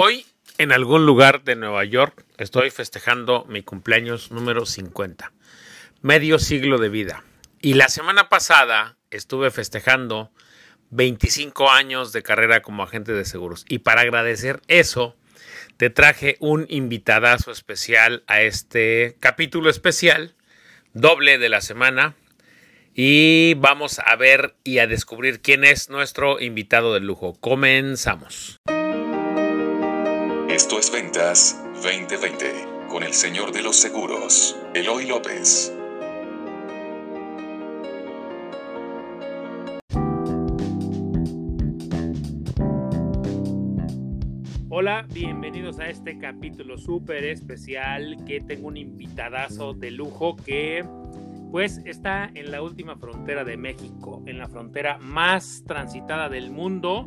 Hoy, en algún lugar de Nueva York, estoy festejando mi cumpleaños número 50, medio siglo de vida. Y la semana pasada estuve festejando 25 años de carrera como agente de seguros. Y para agradecer eso, te traje un invitadazo especial a este capítulo especial, doble de la semana. Y vamos a ver y a descubrir quién es nuestro invitado de lujo. Comenzamos. Esto es Ventas 2020 con el señor de los seguros, Eloy López. Hola, bienvenidos a este capítulo súper especial que tengo un invitadazo de lujo que pues está en la última frontera de México, en la frontera más transitada del mundo,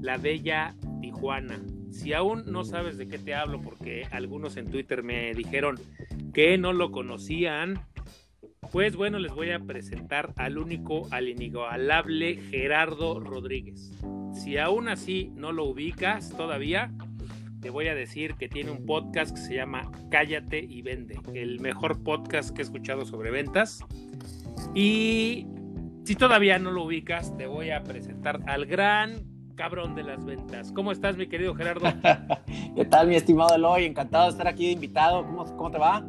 la bella Tijuana. Si aún no sabes de qué te hablo, porque algunos en Twitter me dijeron que no lo conocían, pues bueno, les voy a presentar al único, al inigualable Gerardo Rodríguez. Si aún así no lo ubicas todavía, te voy a decir que tiene un podcast que se llama Cállate y Vende, el mejor podcast que he escuchado sobre ventas. Y si todavía no lo ubicas, te voy a presentar al gran cabrón de las ventas. ¿Cómo estás, mi querido Gerardo? ¿Qué tal, mi estimado Eloy? Encantado de estar aquí de invitado. ¿Cómo, cómo te va?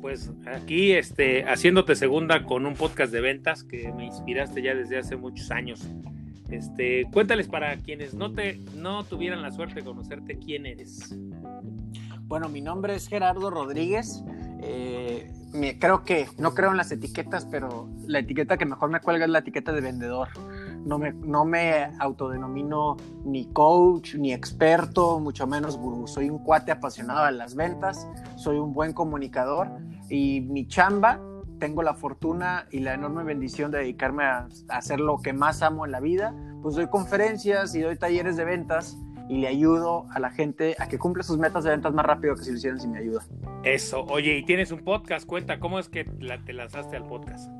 Pues aquí, este, haciéndote segunda con un podcast de ventas que me inspiraste ya desde hace muchos años. Este, cuéntales para quienes no te, no tuvieran la suerte de conocerte quién eres. Bueno, mi nombre es Gerardo Rodríguez. Eh, creo que no creo en las etiquetas, pero la etiqueta que mejor me cuelga es la etiqueta de vendedor no me, no me autodenomino ni coach, ni experto, mucho menos gurú. Soy un cuate apasionado de las ventas, soy un buen comunicador y mi chamba, tengo la fortuna y la enorme bendición de dedicarme a, hacer lo que más amo en la vida. Pues doy conferencias y doy talleres de ventas y le ayudo a la gente a que cumpla sus metas de ventas más rápido que si lo hicieran sin mi ayuda. Eso, oye, y tienes un podcast, cuenta, ¿cómo es que te lanzaste al podcast?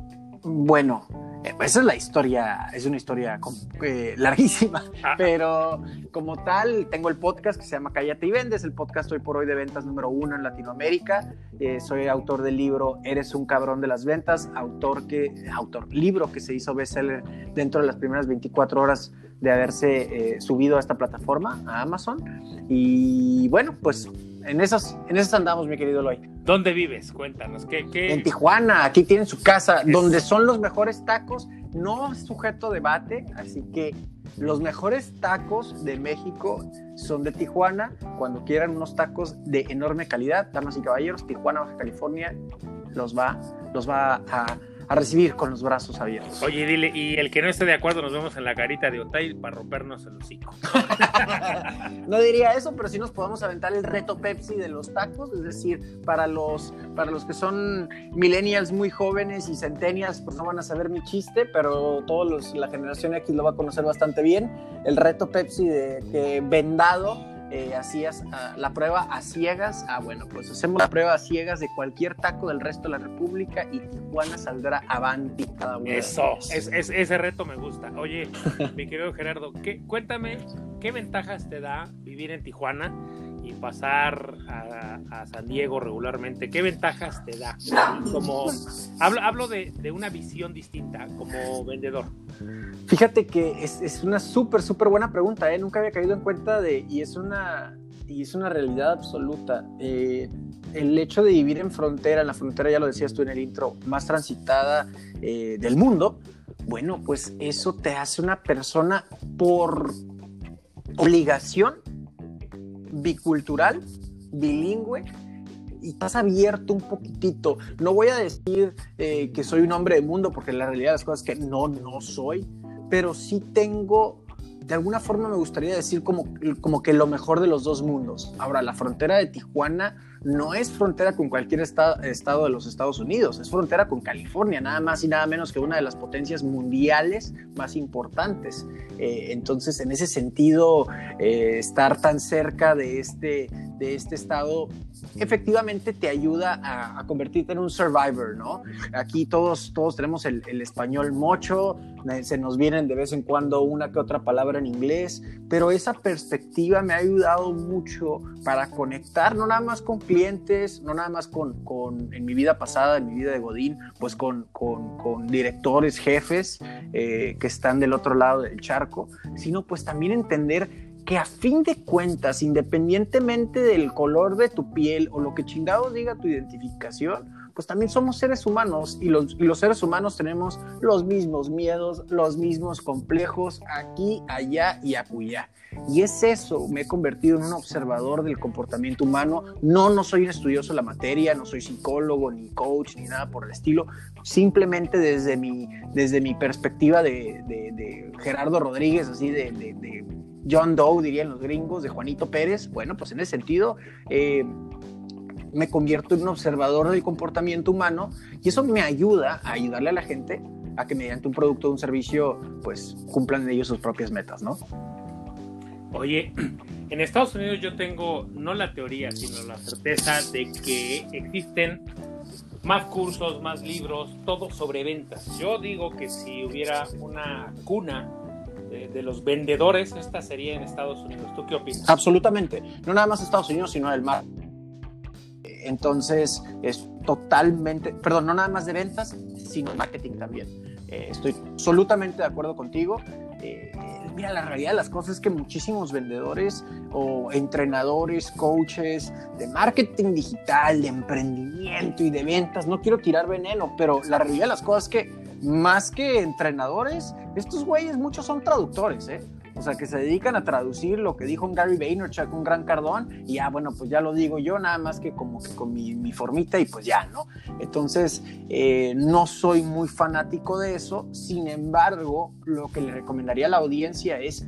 Bueno, eh, esa es la historia, es una historia eh, larguísima, pero como tal, tengo el podcast que se llama Cállate y Vendes, el podcast hoy por hoy de ventas número uno en Latinoamérica. Eh, soy autor del libro Eres un cabrón de las ventas, autor que, autor, libro que se hizo bestseller dentro de las primeras 24 horas de haberse subido a esta plataforma, a Amazon. Y bueno, pues en esos, en esos andamos, mi querido Loy. ¿Dónde vives? Cuéntanos. ¿qué, En Tijuana, aquí tienen su casa, donde son los mejores tacos, no sujeto a debate, así que los mejores tacos de México son de Tijuana. Cuando quieran unos tacos de enorme calidad, damas y caballeros, Tijuana, Baja California, los va, los va a a recibir con los brazos abiertos. Oye, dile, y el que no esté de acuerdo, nos vemos en la carita de Otay para rompernos el hocico. no diría eso, pero sí nos podemos aventar el reto Pepsi de los tacos, es decir, para los, para los que son millennials muy jóvenes y centennials, pues no van a saber mi chiste, pero todos los, la generación X lo va a conocer bastante bien. El reto Pepsi de que vendado eh, hacías ah, la prueba a ciegas. Ah, bueno, pues hacemos la prueba a ciegas de cualquier taco del resto de la República y Tijuana saldrá avanti cada uno. Eso, es, ese reto me gusta. Oye, mi querido Gerardo, ¿qué, cuéntame, ¿qué ventajas te da vivir en Tijuana? Y pasar a, San Diego regularmente, ¿qué ventajas te da? Como, hablo, hablo de, de una visión distinta como vendedor. Fíjate que es, es una súper, súper buena pregunta, ¿eh? nunca había caído en cuenta de, y es una, y es una realidad absoluta. Eh, el hecho de vivir en frontera, en la frontera, ya lo decías tú en el intro, más transitada eh, del mundo, bueno, pues eso te hace una persona por obligación bicultural, bilingüe, y estás abierto un poquitito. No voy a decir eh, que soy un hombre de mundo, porque la realidad de las cosas es que no, no soy, pero sí tengo, de alguna forma me gustaría decir como, como que lo mejor de los dos mundos. Ahora, la frontera de Tijuana no es frontera con cualquier estado, de los Estados Unidos, es frontera con California, nada más y nada menos que una de las potencias mundiales más importantes. Eh, entonces, en ese sentido, eh, estar tan cerca de este, de este estado efectivamente te ayuda a, convertirte en un survivor, ¿no? Aquí todos, todos tenemos el, español mocho, se nos vienen de vez en cuando una que otra palabra en inglés, pero esa perspectiva me ha ayudado mucho para conectar no nada más con clientes, no nada más con, con en mi vida pasada, en mi vida de Godín, pues con, con, con directores, jefes eh, que están del otro lado del charco, sino pues también entender que a fin de cuentas, independientemente del color de tu piel o lo que chingados diga tu identificación, pues también somos seres humanos y los, y los, seres humanos tenemos los mismos miedos, los mismos complejos aquí, allá y acullá. Y es eso, me he convertido en un observador del comportamiento humano. No, no soy un estudioso de la materia, no soy psicólogo, ni coach, ni nada por el estilo. Simplemente desde mi, desde mi perspectiva de, Gerardo Rodríguez, así de John Doe, dirían los gringos, de Juanito Pérez. Bueno, pues en ese sentido, eh, me convierto en un observador del comportamiento humano y eso me ayuda a ayudarle a la gente a que mediante un producto o un servicio, pues cumplan ellos sus propias metas, ¿no? Oye, en Estados Unidos yo tengo no la teoría, sino la certeza de que existen más cursos, más libros, todo sobre ventas. Yo digo que si hubiera una cuna de, los vendedores, esta sería en Estados Unidos. ¿Tú qué opinas? Absolutamente. No nada más Estados Unidos, sino el mar. Entonces, es totalmente, perdón, no nada más de ventas, sino marketing también. Eh, estoy absolutamente de acuerdo contigo. Eh, mira, la realidad de las cosas es que muchísimos vendedores o entrenadores, coaches de marketing digital, de emprendimiento y de ventas, no quiero tirar veneno, pero la realidad de las cosas es que más que entrenadores, estos güeyes muchos son traductores, ¿eh? O sea, que se dedican a traducir lo que dijo un Gary Vaynerchuk, un gran cardón, y ya, bueno, pues ya lo digo yo, nada más que como que con mi, mi formita y pues ya, ¿no? Entonces, eh, no soy muy fanático de eso, sin embargo, lo que le recomendaría a la audiencia es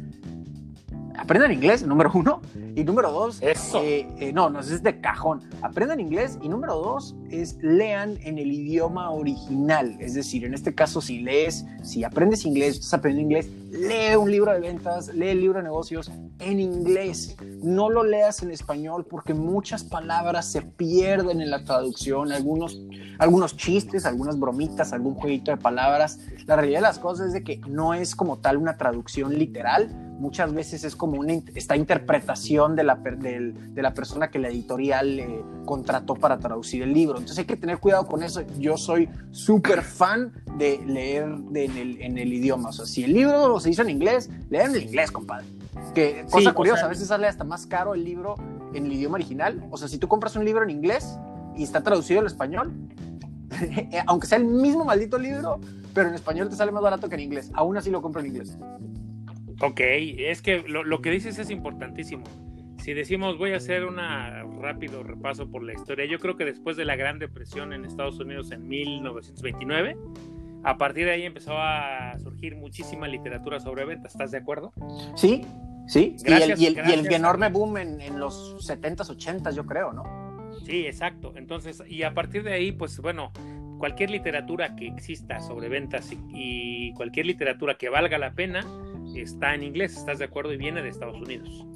aprendan inglés, número uno. Y número dos, Eso. Eh, eh, no, no, es de cajón. Aprendan inglés. Y número dos es lean en el idioma original. Es decir, en este caso, si lees, si aprendes inglés, estás aprendiendo inglés, lee un libro de ventas, lee el libro de negocios en inglés. No lo leas en español porque muchas palabras se pierden en la traducción. Algunos, algunos chistes, algunas bromitas, algún jueguito de palabras. La realidad de las cosas es de que no es como tal una traducción literal muchas veces es como una, esta interpretación de la, de, de la persona que la editorial eh, contrató para traducir el libro. Entonces hay que tener cuidado con eso. Yo soy súper fan de leer de, en, el, en, el, idioma. O sea, si el libro se hizo en inglés, leer en inglés, compadre. Que cosa sí, curiosa, o sea, a veces sale hasta más caro el libro en el idioma original. O sea, si tú compras un libro en inglés y está traducido al español, aunque sea el mismo maldito libro, pero en español te sale más barato que en inglés. Aún así lo compro en inglés. Ok, es que lo, lo, que dices es importantísimo. Si decimos voy a hacer un rápido repaso por la historia, yo creo que después de la Gran Depresión en Estados Unidos en 1929, a partir de ahí empezó a surgir muchísima literatura sobre ventas. ¿Estás de acuerdo? Sí, sí. Gracias, y, el, y, el, y el, enorme boom en, en, los 70s, 80s, yo creo, ¿no? Sí, exacto. Entonces, y a partir de ahí, pues bueno, cualquier literatura que exista sobre ventas y, y cualquier literatura que valga la pena, está en inglés, ¿estás de acuerdo? Y viene de Estados Unidos.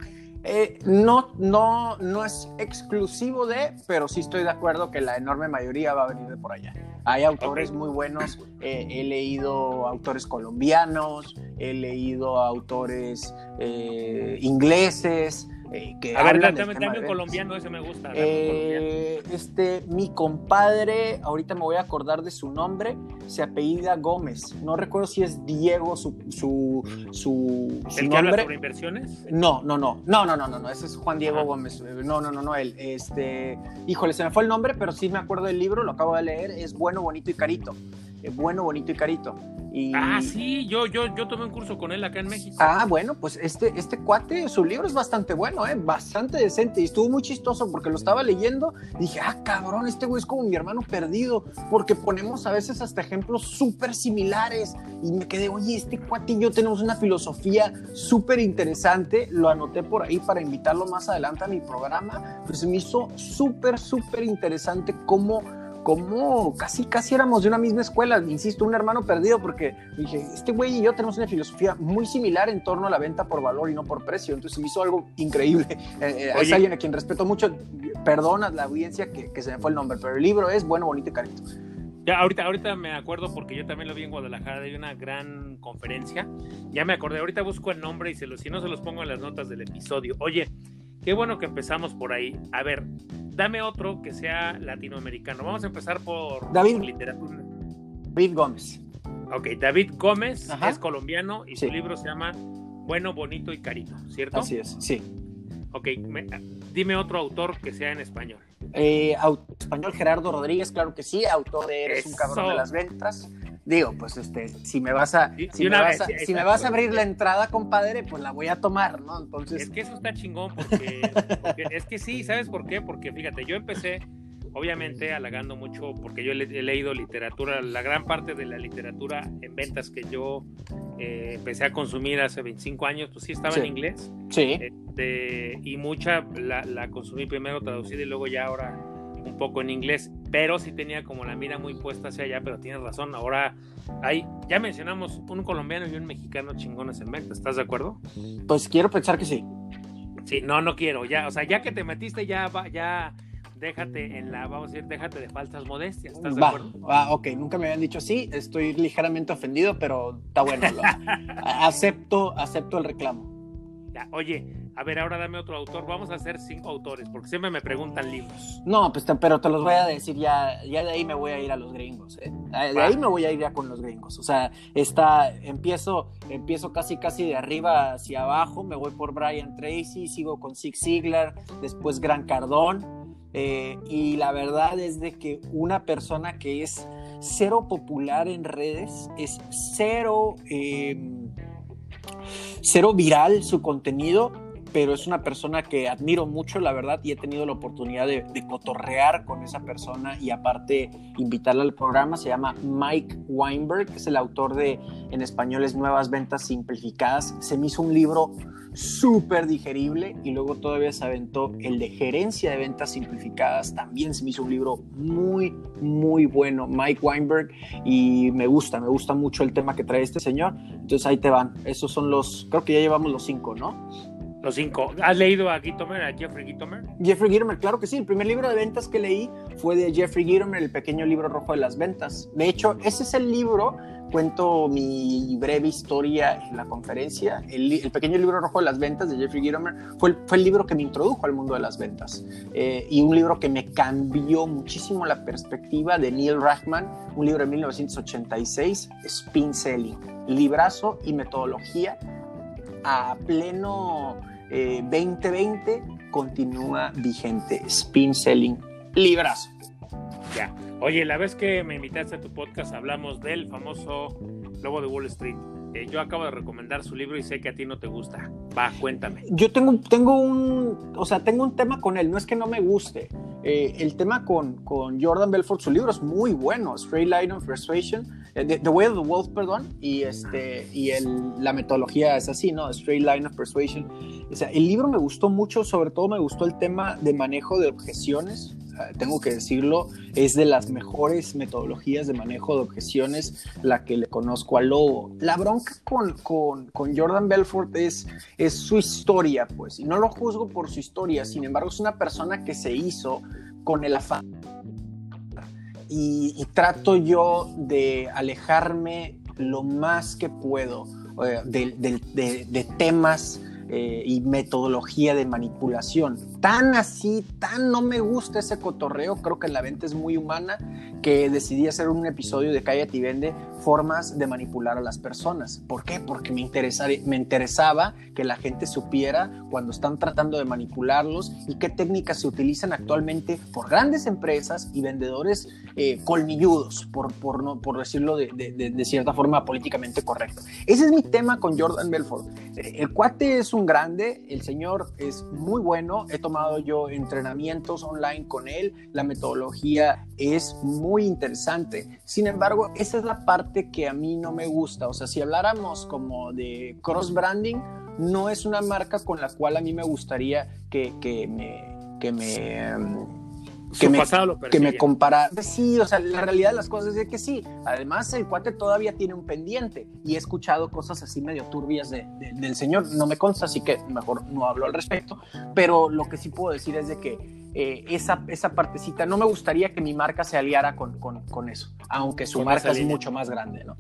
Eh, no, no, no es exclusivo de, pero sí estoy de acuerdo que la enorme mayoría va a venir de por allá. Hay autores okay. muy buenos, eh, he leído autores colombianos, he leído autores eh, ingleses, eh, que a ver, dame, dame un colombiano, ese me gusta. Eh, este, mi compadre, ahorita me voy a acordar de su nombre, se apellida Gómez. No recuerdo si es Diego su, su, su, su ¿El nombre. que habla sobre inversiones? No, no, no, no, no, no, no, no, ese es Juan Diego Ajá. Gómez. No, no, no, no, él. Este, híjole, se me fue el nombre, pero sí me acuerdo del libro, lo acabo de leer, es Bueno, Bonito y Carito. Eh, bueno, bonito y carito. Y... Ah, sí, yo, yo, yo tomé un curso con él acá en México. Ah, bueno, pues este, este cuate, su libro es bastante bueno, ¿eh? bastante decente y estuvo muy chistoso porque lo estaba leyendo. Dije, ah, cabrón, este güey es como mi hermano perdido, porque ponemos a veces hasta ejemplos súper similares. Y me quedé, oye, este cuate y yo tenemos una filosofía súper interesante. Lo anoté por ahí para invitarlo más adelante a mi programa. Pues se me hizo súper, súper interesante cómo cómo casi, casi éramos de una misma escuela, insisto, un hermano perdido, porque dije, este güey y yo tenemos una filosofía muy similar en torno a la venta por valor y no por precio, entonces me hizo algo increíble. Eh, eh, es alguien a quien respeto mucho, perdona la audiencia que, que, se me fue el nombre, pero el libro es bueno, bonito y carito. Ya, ahorita, ahorita me acuerdo porque yo también lo vi en Guadalajara, de una gran conferencia. Ya me acordé, ahorita busco el nombre y se los, si no se los pongo en las notas del episodio. Oye, qué bueno que empezamos por ahí. A ver, dame otro que sea latinoamericano. Vamos a empezar por, David, literatura. David Gómez. Ok, David Gómez es colombiano y su libro se llama Bueno, Bonito y Carito, ¿cierto? Así es, sí. Ok, dime otro autor que sea en español. Eh, español Gerardo Rodríguez, claro que sí, autor de Eres un cabrón de las ventas. Digo, pues este, si me vas a, si, me, vas a, si me vas a abrir la entrada, compadre, pues la voy a tomar, ¿no? Entonces. Es que eso está chingón porque es que sí, ¿sabes por qué? Porque fíjate, yo empecé obviamente halagando mucho, porque yo he, leído literatura, la gran parte de la literatura en ventas que yo eh, empecé a consumir hace 25 años, pues sí estaba en inglés. Sí. Este, y mucha la, consumí primero traducida y luego ya ahora un poco en inglés, pero sí tenía como la mira muy puesta hacia allá, pero tienes razón, ahora hay, ya mencionamos un colombiano y un mexicano chingones en ventas, ¿estás de acuerdo? Pues quiero pensar que sí. Sí, no, no quiero, ya, o sea, ya que te metiste ya, ya déjate en la, vamos a decir, déjate de falsas modestias. ¿Estás de acuerdo? Va, ok, nunca me habían dicho así, estoy ligeramente ofendido, pero está bueno. acepto, acepto el reclamo. Ya, oye, a ver, ahora dame otro autor. Vamos a hacer cinco autores, porque siempre me preguntan libros. No, pues pero te los voy a decir ya, ya de ahí me voy a ir a los gringos. ¿eh? De ahí me voy a ir ya con los gringos. O sea, está, empiezo, empiezo casi casi de arriba hacia abajo, me voy por Brian Tracy, sigo con Zig Ziglar, después Gran Cardón eh, y la verdad es de que una persona que es cero popular en redes, es cero, em, cero viral su contenido, pero es una persona que admiro mucho, la verdad, y he tenido la oportunidad de, cotorrear con esa persona y aparte invitarla al programa. Se llama Mike Weinberg, que es el autor de, en español, es Nuevas Ventas Simplificadas. Se me hizo un libro súper digerible y luego todavía se aventó el de gerencia de ventas simplificadas. También se me hizo un libro muy, muy bueno, Mike Weinberg, y me gusta, me gusta mucho el tema que trae este señor. Entonces ahí te van. Esos son los, creo que ya llevamos los cinco, ¿no? Los cinco. ¿Has leído a Gitomer, a Jeffrey Gitomer? Jeffrey Gitomer, claro que sí. El primer libro de ventas que leí fue de Jeffrey Gitomer, el pequeño libro rojo de las ventas. De hecho, ese es el libro, cuento mi breve historia en la conferencia. El, pequeño libro rojo de las ventas de Jeffrey Gitomer fue el, fue el libro que me introdujo al mundo de las ventas. Eh, y un libro que me cambió muchísimo la perspectiva de Neil Rachman, un libro de 1986, Spin Selling, librazo y metodología a pleno 2020 eh, continúa vigente. Spin Selling, librazo. Oye, la vez que me invitaste a tu podcast hablamos del famoso Lobo de Wall Street. Eh, yo acabo de recomendar su libro y sé que a ti no te gusta. Va, cuéntame. Yo tengo, tengo un, o sea, tengo un tema con él. No es que no me guste. Eh, el tema con, con Jordan Belfort, su libro es muy bueno. Straight Line of Persuasion eh, the, Way of the Wolf, perdón, y, este, y el, la metodología es así, ¿no? Straight Line of Persuasion. O sea, el libro me gustó mucho, sobre todo me gustó el tema de manejo de objeciones, tengo que decirlo, es de las mejores metodologías de manejo de objeciones la que le conozco al lobo. La bronca con, con, con, Jordan Belfort es, es su historia, pues, y no lo juzgo por su historia, sin embargo es una persona que se hizo con el afán y, trato yo de alejarme lo más que puedo eh, de, temas eh, y metodología de manipulación. Tan así, tan no me gusta ese cotorreo, creo que la venta es muy humana, que decidí hacer un episodio de Cállate y Vende, formas de manipular a las personas. ¿Por qué? Porque me, me interesaba que la gente supiera cuando están tratando de manipularlos y qué técnicas se utilizan actualmente por grandes empresas y vendedores eh, colmilludos, por, por, no, por decirlo de, de, cierta forma políticamente correcto. Ese es mi tema con Jordan Belfort. Eh, el cuate es un grande, el señor es muy bueno, he tomado yo entrenamientos online con él, la metodología es muy interesante. Sin embargo, esa es la parte que a mí no me gusta. O sea, si habláramos como de cross branding, no es una marca con la cual a mí me gustaría que, que me... Que me que lo que me compara. pues Sí, o sea, la realidad de las cosas es que sí. Además, el cuate todavía tiene un pendiente y he escuchado cosas así medio turbias de- de- del señor. No me consta, así que mejor no hablo al respecto. Pero lo que sí puedo decir es de que eh, esa, esa partecita, no me gustaría que mi marca se aliara con, con, con eso, aunque su Con marca es mucho más grande, ¿no?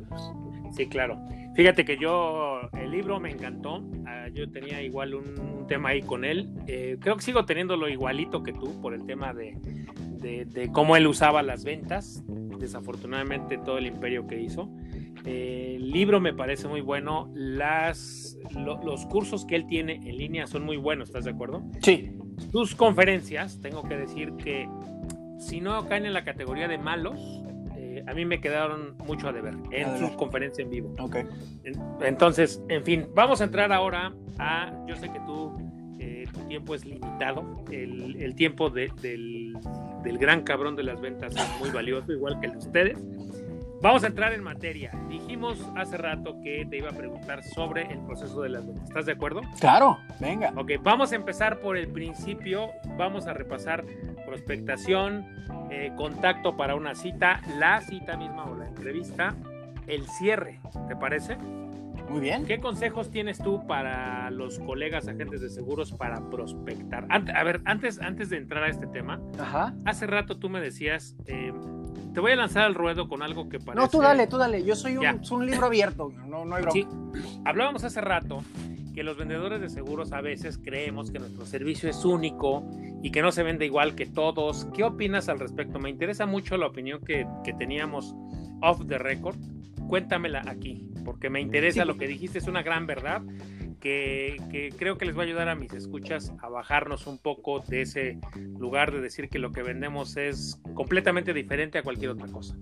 Sí, claro. Fíjate que yo, el libro me encantó. Ah, yo tenía igual un, un tema ahí con él. Eh, creo que sigo teniéndolo igualito que tú por el tema de, de- de cómo él usaba las ventas. Desafortunadamente todo el imperio que hizo. Eh, el libro me parece muy bueno. Las, lo- los cursos que él tiene en línea son muy buenos, ¿estás de acuerdo? Sí, Tus conferencias, tengo que decir que si no caen en la categoría de malos, eh, a mí me quedaron mucho a deber en A su deber. conferencia en vivo. ok. En- Entonces, en fin, vamos a entrar ahora a, yo sé que tú, eh, tu tiempo es limitado, el, el tiempo de- del, del gran cabrón de las ventas es muy valioso, igual que el de ustedes. Vamos a entrar en materia. Dijimos hace rato que te iba a preguntar sobre el proceso de las ventas. ¿Estás de acuerdo? Claro, venga. Ok, vamos a empezar por el principio. Vamos a repasar prospectación, eh, contacto para una cita, la cita misma o la entrevista, el cierre. ¿Te parece? Muy bien. ¿Qué consejos tienes tú para los colegas agentes de seguros para prospectar? Ant- a ver, antes, antes de entrar a este tema, Ajá. hace rato tú me decías, eh, te voy a lanzar al ruedo con algo que parece... No, tú dale, tú dale. Yo soy un, un libro abierto. No, no hay broma. Sí, hablábamos hace rato que los vendedores de seguros a veces creemos que nuestro servicio es único y que no se vende igual que todos. ¿Qué opinas al respecto? Me interesa mucho la opinión que, que teníamos off the record. Cuéntamela aquí, porque me interesa Sí. lo que dijiste, es una gran verdad que, que creo que les va a ayudar a mis escuchas a bajarnos un poco de ese lugar de decir que lo que vendemos es completamente diferente a cualquier otra cosa.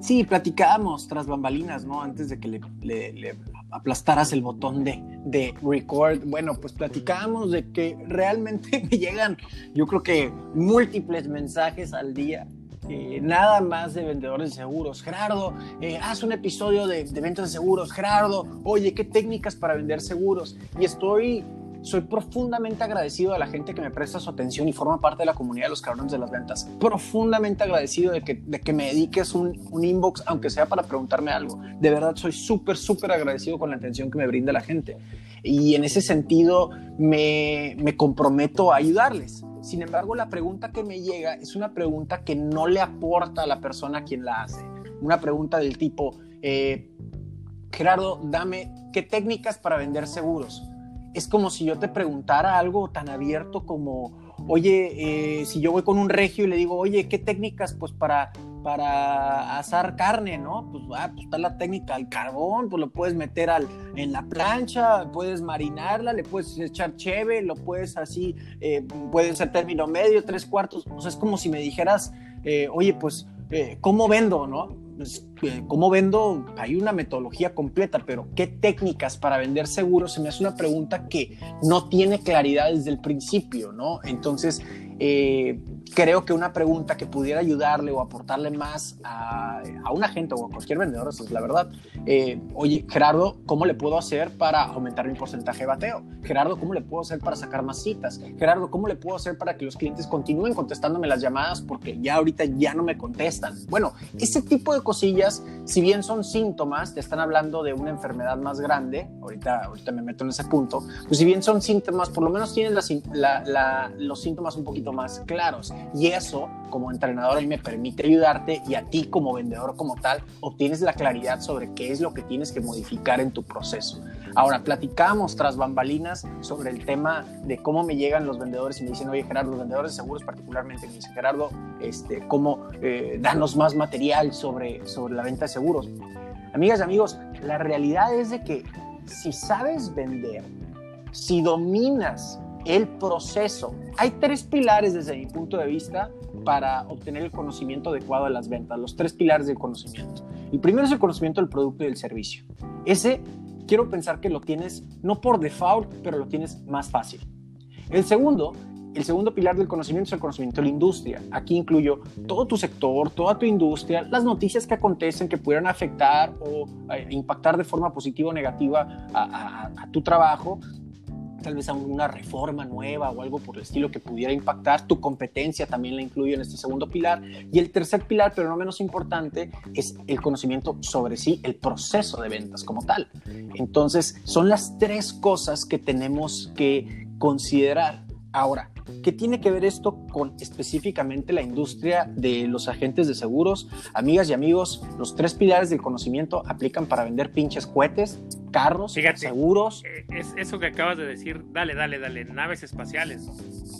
Sí, platicábamos tras bambalinas, ¿no? Antes de que le, le- le aplastaras el botón de, de record. Bueno, pues platicábamos de que realmente me llegan, yo creo que múltiples mensajes al día. eh, nada más de vendedores de seguros. Gerardo, eh, haz un episodio de, de ventas de seguros. Gerardo, oye, ¿qué técnicas para vender seguros? Y estoy soy profundamente agradecido a la gente que me presta su atención y forma parte de la comunidad de los cabrones de las ventas. Profundamente agradecido de que, de que me dediques un, un inbox, aunque sea para preguntarme algo. De verdad, soy súper, súper agradecido con la atención que me brinda la gente. Y en ese sentido, me, me comprometo a ayudarles. Sin embargo, la pregunta que me llega es una pregunta que no le aporta a la persona a quien la hace. Una pregunta del tipo, eh, Gerardo, dame qué técnicas para vender seguros es como si yo te preguntara algo tan abierto como, oye, eh, si yo voy con un regio y le digo, oye, ¿qué técnicas pues para, para asar carne, no? Pues, ah, pues está la técnica al carbón, pues lo puedes meter al, en la plancha, puedes marinarla, le puedes echar cheve, lo puedes así, eh, puede ser término medio, tres cuartos, o sea, es como si me dijeras, eh, oye, pues, eh, ¿cómo vendo, no? Pues, eh, ¿Cómo vendo? Hay una metodología completa, pero ¿qué técnicas para vender seguros? Se me hace una pregunta que no tiene claridad desde el principio, ¿no? Entonces, eh, creo que una pregunta que pudiera ayudarle o aportarle más a, a un agente o a cualquier vendedor, esa es la verdad. Eh, oye, Gerardo, ¿cómo le puedo hacer para aumentar mi porcentaje de bateo? Gerardo, ¿cómo le puedo hacer para sacar más citas? Gerardo, ¿cómo le puedo hacer para que los clientes continúen contestándome las llamadas porque ya ahorita ya no me contestan? Bueno, ese tipo de cosillas, si bien son síntomas, te están hablando de una enfermedad más grande, ahorita, ahorita me meto en ese punto, pues si bien son síntomas, por lo menos la, la, los síntomas un poquito más claros. Y eso, como entrenador, a mí me permite ayudarte y a ti como vendedor como tal, obtienes la claridad sobre qué es lo que tienes que modificar en tu proceso. Ahora, platicamos tras bambalinas sobre el tema de cómo me llegan los vendedores y me dicen, oye Gerardo, los vendedores de seguros particularmente me dicen, Gerardo, este, ¿cómo eh, danos más material sobre, sobre la venta de seguros? Amigas y amigos, la realidad es de que si sabes vender, si dominas el proceso, hay tres pilares desde mi punto de vista para obtener el conocimiento adecuado de las ventas, los tres pilares del conocimiento. El primero es el conocimiento del producto y del servicio. Ese quiero pensar que lo tienes no por default, pero lo tienes más fácil. El segundo, el segundo pilar del conocimiento es el conocimiento de la industria. Aquí incluyo todo tu sector, toda tu industria, las noticias que acontecen que pudieran afectar o eh, impactar de forma positiva o negativa a, tu trabajo. Tal vez a una reforma nueva o algo por el estilo que pudiera impactar. Tu competencia también la incluyo en este segundo pilar. Y el tercer pilar, pero no menos importante, es el conocimiento sobre sí, el proceso de ventas como tal. Entonces, son las tres cosas que tenemos que considerar. Ahora, ¿Qué tiene que ver esto con específicamente la industria de los agentes de seguros? Amigas y amigos, los tres pilares del conocimiento aplican para vender pinches cohetes, carros, seguros. Eh, es eso que acabas de decir, dale, dale, dale, naves espaciales.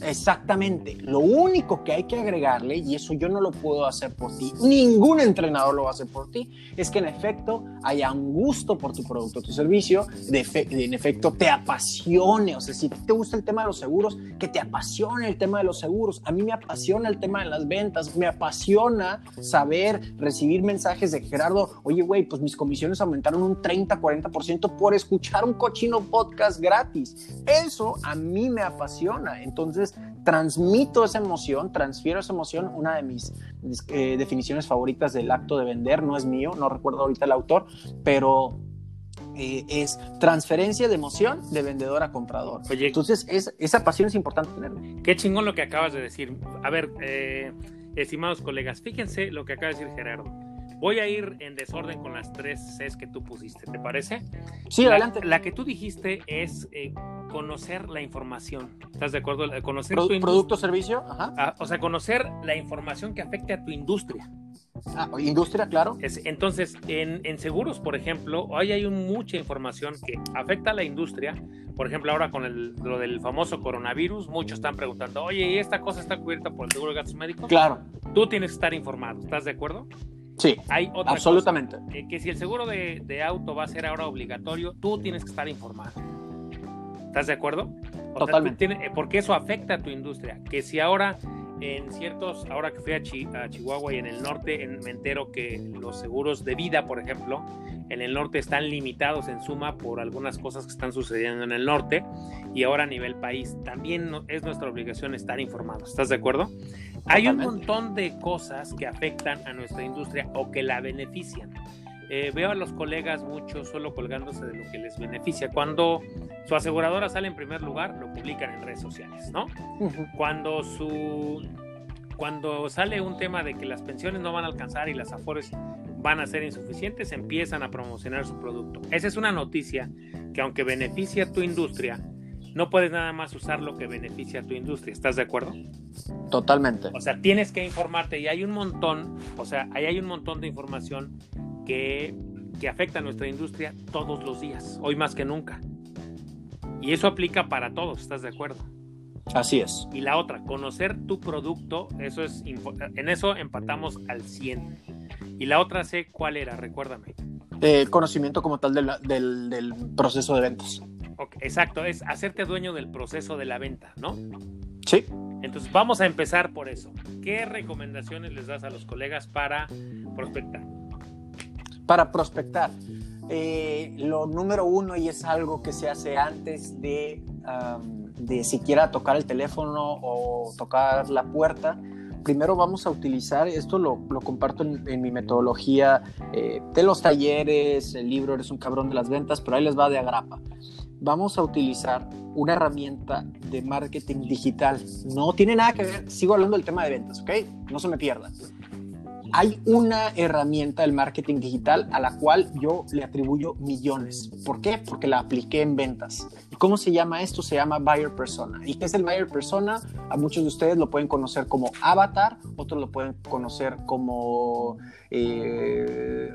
Exactamente. Lo único que hay que agregarle, y eso yo no lo puedo hacer por ti, ningún entrenador lo va a hacer por ti, es que en efecto haya un gusto por tu producto tu servicio, de en efecto te apasione. O sea, si te gusta el tema de los seguros, que te apasione el tema de los seguros. A mí me apasiona el tema de las ventas, me apasiona saber recibir mensajes de Gerardo, oye, güey, pues mis comisiones aumentaron un 30, 40% por escuchar un cochino podcast gratis. Eso a mí me apasiona. Entonces, transmito esa emoción, transfiero esa emoción. Una de mis eh, definiciones favoritas del acto de vender, no es mío, no recuerdo ahorita el autor, pero eh, es transferencia de emoción de vendedor a comprador. Oye, Entonces, esa pasión es importante tener. Qué chingón lo que acabas de decir. A ver, eh, estimados colegas, fíjense lo que acaba de decir Gerardo. Voy a ir en desorden con las tres Cs que tú pusiste, ¿te parece? Sí, adelante. La que tú dijiste es conocer la información. ¿Estás de acuerdo? Conocer tu producto, servicio. Ajá. Ah, o sea, conocer la información que afecte a tu industria. Ah, industria, claro. entonces, en, seguros, por ejemplo, hoy hay mucha información que afecta a la industria. Por ejemplo, ahora con el, lo del famoso coronavirus, muchos están preguntando, oye, ¿y esta cosa está cubierta por el seguro de gastos médicos? Claro. Tú tienes que estar informado, ¿estás de acuerdo? Sí, hay otra absolutamente. Eh, que si el seguro de, de auto va a ser ahora obligatorio, tú tienes que estar informado. ¿Estás de acuerdo? Totalmente. Eh, porque eso afecta a tu industria. Que si ahora en ciertos, ahora que fui a, Chihuahua y en el norte, me entero que los seguros de vida, por ejemplo, en el norte están limitados en suma por algunas cosas que están sucediendo en el norte y ahora a nivel país también es nuestra obligación estar informados. ¿Estás de acuerdo? Hay un montón de cosas que afectan a nuestra industria o que la benefician. Eh, veo a los colegas mucho solo colgándose de lo que les beneficia. Cuando su aseguradora sale en primer lugar, lo publican en redes sociales, ¿no? Cuando su cuando sale un tema de que las pensiones no van a alcanzar y las afores van a ser insuficientes, empiezan a promocionar su producto. Esa es una noticia que aunque beneficia a tu industria, no puedes nada más usar lo que beneficia a tu industria. ¿Estás de acuerdo? Totalmente. O sea, tienes que informarte y hay un montón, o sea, ahí hay un montón de información que, que afecta a nuestra industria todos los días, hoy más que nunca. Y eso aplica para todos, ¿estás de acuerdo? Así es. Y la otra, conocer tu producto, eso es en eso empatamos al 100. Y la otra sé cuál era, recuérdame. Eh, conocimiento como tal del, del, proceso de ventas. exacto, es hacerte dueño del proceso de la venta, ¿no? Sí. Entonces vamos a empezar por eso. ¿Qué recomendaciones les das a los colegas para prospectar? para prospectar. Eh, lo número uno, y es algo que se hace antes de, de siquiera tocar el teléfono o tocar la puerta, primero vamos a utilizar, esto lo, lo comparto en, mi metodología eh, de los talleres, el libro Eres un cabrón de las ventas, pero ahí les va de agrapa. Vamos a utilizar una herramienta de marketing digital. No tiene nada que ver, sigo hablando del tema de ventas, ¿ok? No se me pierdan hay una herramienta del marketing digital a la cual yo le atribuyo millones. ¿Por qué? Porque la apliqué en ventas. ¿Y cómo se llama esto? Se llama Buyer Persona. ¿Y qué es el Buyer Persona? A muchos de ustedes lo pueden conocer como Avatar, otros lo pueden conocer como... Eh,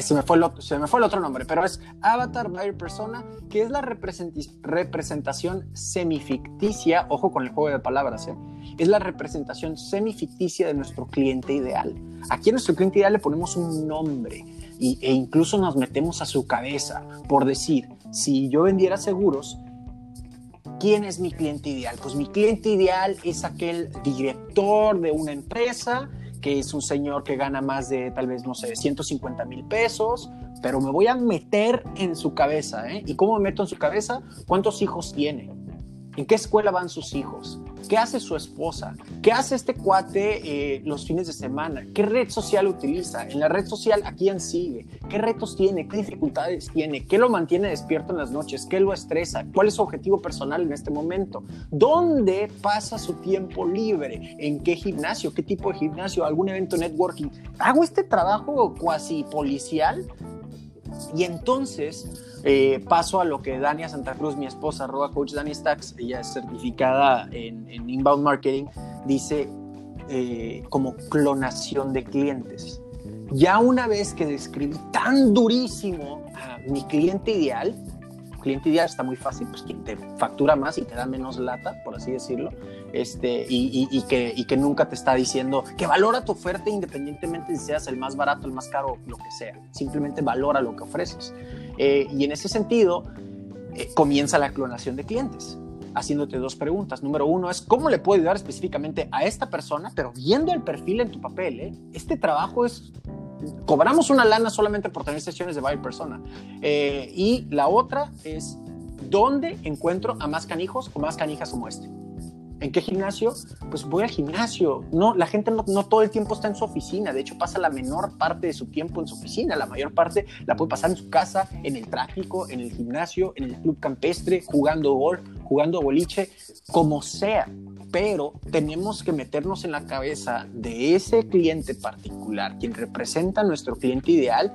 se me, fue el otro, nombre, pero es Avatar Buyer Persona, que es la representación semificticia, ojo con el juego de palabras, ¿eh? es la representación semificticia de nuestro cliente ideal. Aquí a nuestro cliente ideal le ponemos un nombre e incluso nos metemos a su cabeza por decir, si yo vendiera seguros, ¿quién es mi cliente ideal? Pues mi cliente ideal es aquel director de una empresa que es un señor que gana más de tal vez, no sé, 150 mil pesos, pero me voy a meter en su cabeza, ¿eh? ¿Y cómo me meto en su cabeza? ¿Cuántos hijos tiene? ¿En qué escuela van sus hijos? ¿Qué hace su esposa? ¿Qué hace este cuate eh, los fines de semana? ¿Qué red social utiliza? En la red social, ¿a quién sigue? ¿Qué retos tiene? ¿Qué dificultades tiene? ¿Qué lo mantiene despierto en las noches? ¿Qué lo estresa? ¿Cuál es su objetivo personal en este momento? ¿Dónde pasa su tiempo libre? ¿En qué gimnasio? ¿Qué tipo de gimnasio? ¿Algún evento networking? Hago este trabajo cuasi policial y entonces eh, paso a lo que Dania Santa Cruz, mi esposa, arroba coach Dani Stacks, ella es certificada en, inbound marketing, dice eh, como clonación de clientes. Ya una vez que describí tan durísimo a mi cliente ideal, cliente ideal está muy fácil, pues quien te factura más y te da menos lata, por así decirlo, este, y, que, nunca te está diciendo que valora tu oferta independientemente si seas el más barato, el más caro, lo que sea. Simplemente valora lo que ofreces. Eh, y en ese sentido, eh, comienza la clonación de clientes haciéndote dos preguntas. Número uno es, ¿cómo le puedo ayudar específicamente a esta persona? Pero viendo el perfil en tu papel, ¿eh? este trabajo es cobramos una lana solamente por tener sesiones de buyer persona. Y la otra es, ¿dónde encuentro a más canijos o más canijas como este? ¿En qué gimnasio? Pues voy al gimnasio. No, la gente no, no, todo el tiempo está en su oficina. De hecho, pasa la menor parte de su tiempo en su oficina. La mayor parte la puede pasar en su casa, en el tráfico, en el gimnasio, en el club campestre, jugando golf, jugando boliche, como sea pero tenemos que meternos en la cabeza de ese cliente particular, quien representa a nuestro cliente ideal,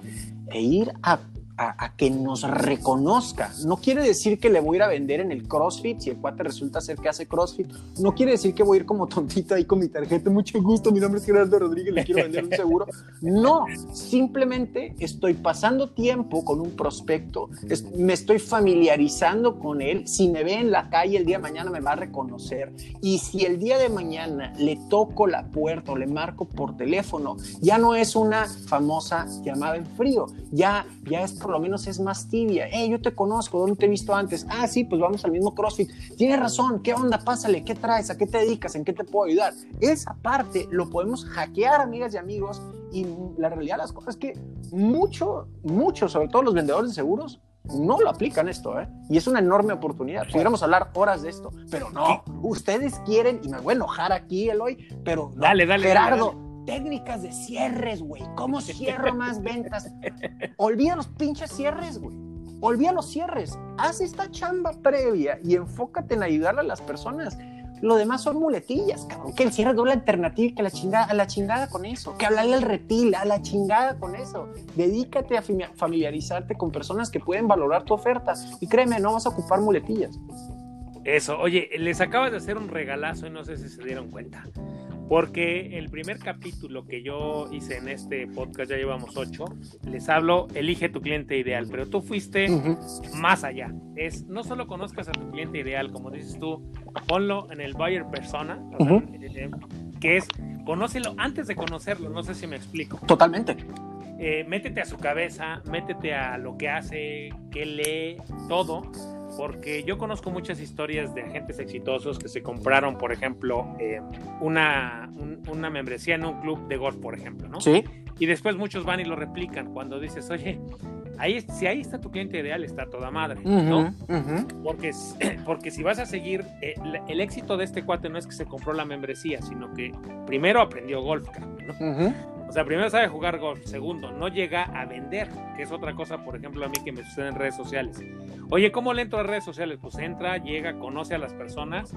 e ir a a, que nos reconozca. No quiere decir que le voy a ir a vender en el CrossFit si el cuate resulta ser que hace CrossFit. No quiere decir que voy a ir como tontito ahí con mi tarjeta. Mucho gusto, mi nombre es Gerardo Rodríguez, le quiero vender un seguro. No, simplemente estoy pasando tiempo con un prospecto, me estoy familiarizando con él. Si me ve en la calle el día de mañana me va a reconocer. Y si el día de mañana le toco la puerta o le marco por teléfono, ya no es una famosa llamada en frío, ya, ya es por lo menos es más tibia. Eh, yo te conozco, ¿dónde te he visto antes? Ah, sí, pues vamos al mismo CrossFit. Tienes razón, ¿qué onda? Pásale, ¿qué traes? ¿A qué te dedicas? ¿En qué te puedo ayudar? Esa parte lo podemos hackear, amigas y amigos, y la realidad de las cosas es que mucho, mucho, sobre todo los vendedores de seguros, no lo aplican esto, ¿eh? Y es una enorme oportunidad. Pudiéramos hablar horas de esto, pero no. Ustedes quieren, y me voy a enojar aquí, Eloy, pero dale, dale, Gerardo, técnicas de cierres, güey. ¿Cómo cierro más ventas? Olvida los pinches cierres, güey. Olvida los cierres. Haz esta chamba previa y enfócate en ayudarle a las personas. Lo demás son muletillas, cabrón. Que el cierre doble alternativa, que la chingada, a la chingada con eso. Que hablarle al retil, a la chingada con eso. Dedícate a familiarizarte con personas que pueden valorar tu oferta. Y créeme, no vas a ocupar muletillas. Eso, oye, les acabas de hacer un regalazo y no sé si se dieron cuenta. Porque el primer capítulo que yo hice en este podcast, ya llevamos ocho, les hablo, elige tu cliente ideal, pero tú fuiste más allá. Es no solo conozcas a tu cliente ideal, como dices tú, ponlo en el buyer persona, eh, que es conócelo antes de conocerlo, no sé si me explico. Totalmente. Eh, métete a su cabeza, métete a lo que hace, qué lee, todo porque yo conozco muchas historias de agentes exitosos que se compraron, por ejemplo, eh, una, una membresía en un club de golf, por ejemplo, ¿no? Sí. Y después muchos van y lo replican cuando dices, oye, ahí, si ahí está tu cliente ideal, está toda madre, ¿no? porque, porque si vas a seguir, eh, el, éxito de este cuate no es que se compró la membresía, sino que primero aprendió golf, ¿no? O sea, primero sabe jugar golf, segundo, no llega a vender, que es otra cosa, por ejemplo, a mí que me sucede en redes sociales. Oye, ¿cómo le entro a redes sociales? Pues entra, llega, conoce a las personas,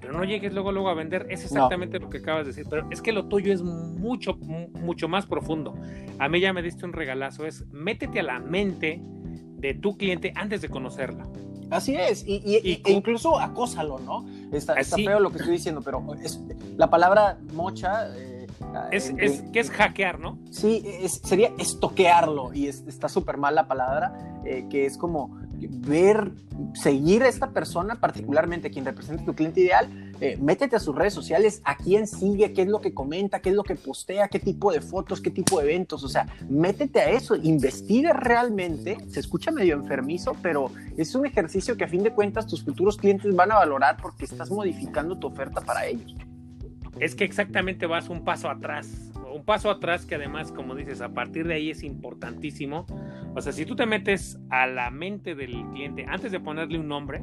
pero no llegues luego, luego a vender. Es exactamente lo que acabas de decir, pero es que lo tuyo es mucho, mucho más profundo. A mí ya me diste un regalazo, es métete a la mente de tu cliente antes de conocerla. Así es, y, e incluso acósalo, ¿no? Está, está, feo lo que estoy diciendo, pero es, la palabra mocha... Eh, es, es, que es hackear, ¿no? Sí, sería estoquearlo y está súper mal la palabra, eh, que es como ver, seguir a esta persona, particularmente quien representa tu cliente ideal, eh, métete a sus redes sociales, a quién sigue, qué es lo que comenta, qué es lo que postea, qué tipo de fotos, qué tipo de eventos, o sea, métete a eso, investiga realmente, se escucha medio enfermizo, pero es un ejercicio que a fin de cuentas tus futuros clientes van a valorar porque estás modificando tu oferta para ellos es que exactamente vas un paso atrás, un paso atrás que además, como dices, a partir de ahí es importantísimo, O sea, si tú te metes a la mente del cliente antes de ponerle un nombre,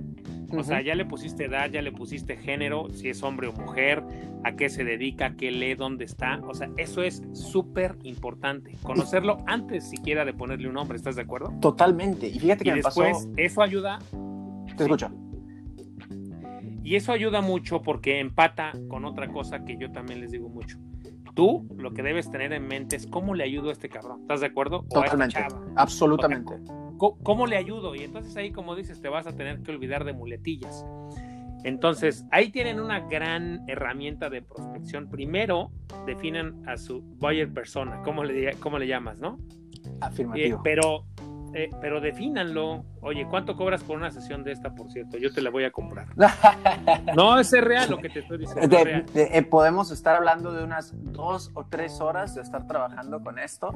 o sea, ya le pusiste edad, ya le pusiste género, si es hombre o mujer, a qué se dedica, qué lee, dónde está. O sea, eso es súper importante. Conocerlo antes siquiera de ponerle un nombre, ¿estás de acuerdo? Totalmente. Y fíjate que y me después, pasó. eso ayuda. Te escucho. Y eso ayuda mucho porque empata con otra cosa que yo también les digo mucho. Tú lo que debes tener en mente es cómo le ayudo a este cabrón. ¿Estás de acuerdo? Totalmente. chava. Absolutamente. ¿Cómo, cómo le ayudo? Y entonces ahí, como dices, te vas a tener que olvidar de muletillas. Entonces, ahí tienen una gran herramienta de prospección. Primero, definen a su buyer persona, ¿cómo le, cómo le llamas, no? Eh, Afirmativo. pero, eh, pero defínanlo. Oye, ¿cuánto cobras por una sesión de esta, por cierto? Yo te la voy a comprar. No, es real lo que te estoy diciendo. es De- real. de- eh, podemos estar hablando de unas dos o tres horas de estar trabajando con esto.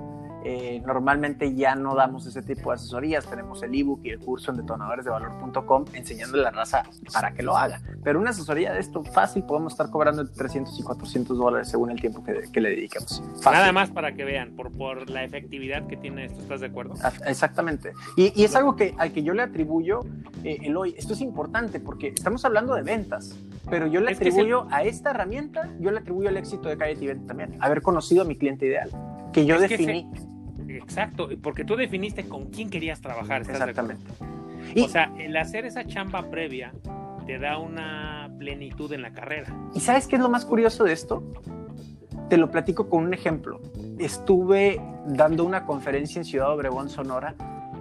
Eh, normalmente ya no damos ese tipo de asesorías. Tenemos el ebook y el curso en detonadoresdevalor.com enseñando a la raza para que lo haga. Pero una asesoría de esto fácil podemos estar cobrando entre 300 y 400 dólares según el tiempo que, que le dediquemos. Fácil. Nada más para que vean, por, por la efectividad que tiene esto. ¿Estás de acuerdo? Ah, Exactamente. Y, y es algo que, al que yo le atribuyo, eh, Eloy, esto es importante porque estamos hablando de ventas, pero yo le Es que atribuyo a esta herramienta, yo le atribuyo el éxito de Calle Event también, haber conocido a mi cliente ideal, que yo Es que definí. Exacto, porque tú definiste con quién querías trabajar. Exactamente. Y, O sea, el hacer esa chamba previa te da una plenitud en la carrera. ¿Y sabes qué es lo más curioso de esto? Te lo platico con un ejemplo. Estuve dando una conferencia en Ciudad Obregón, Sonora.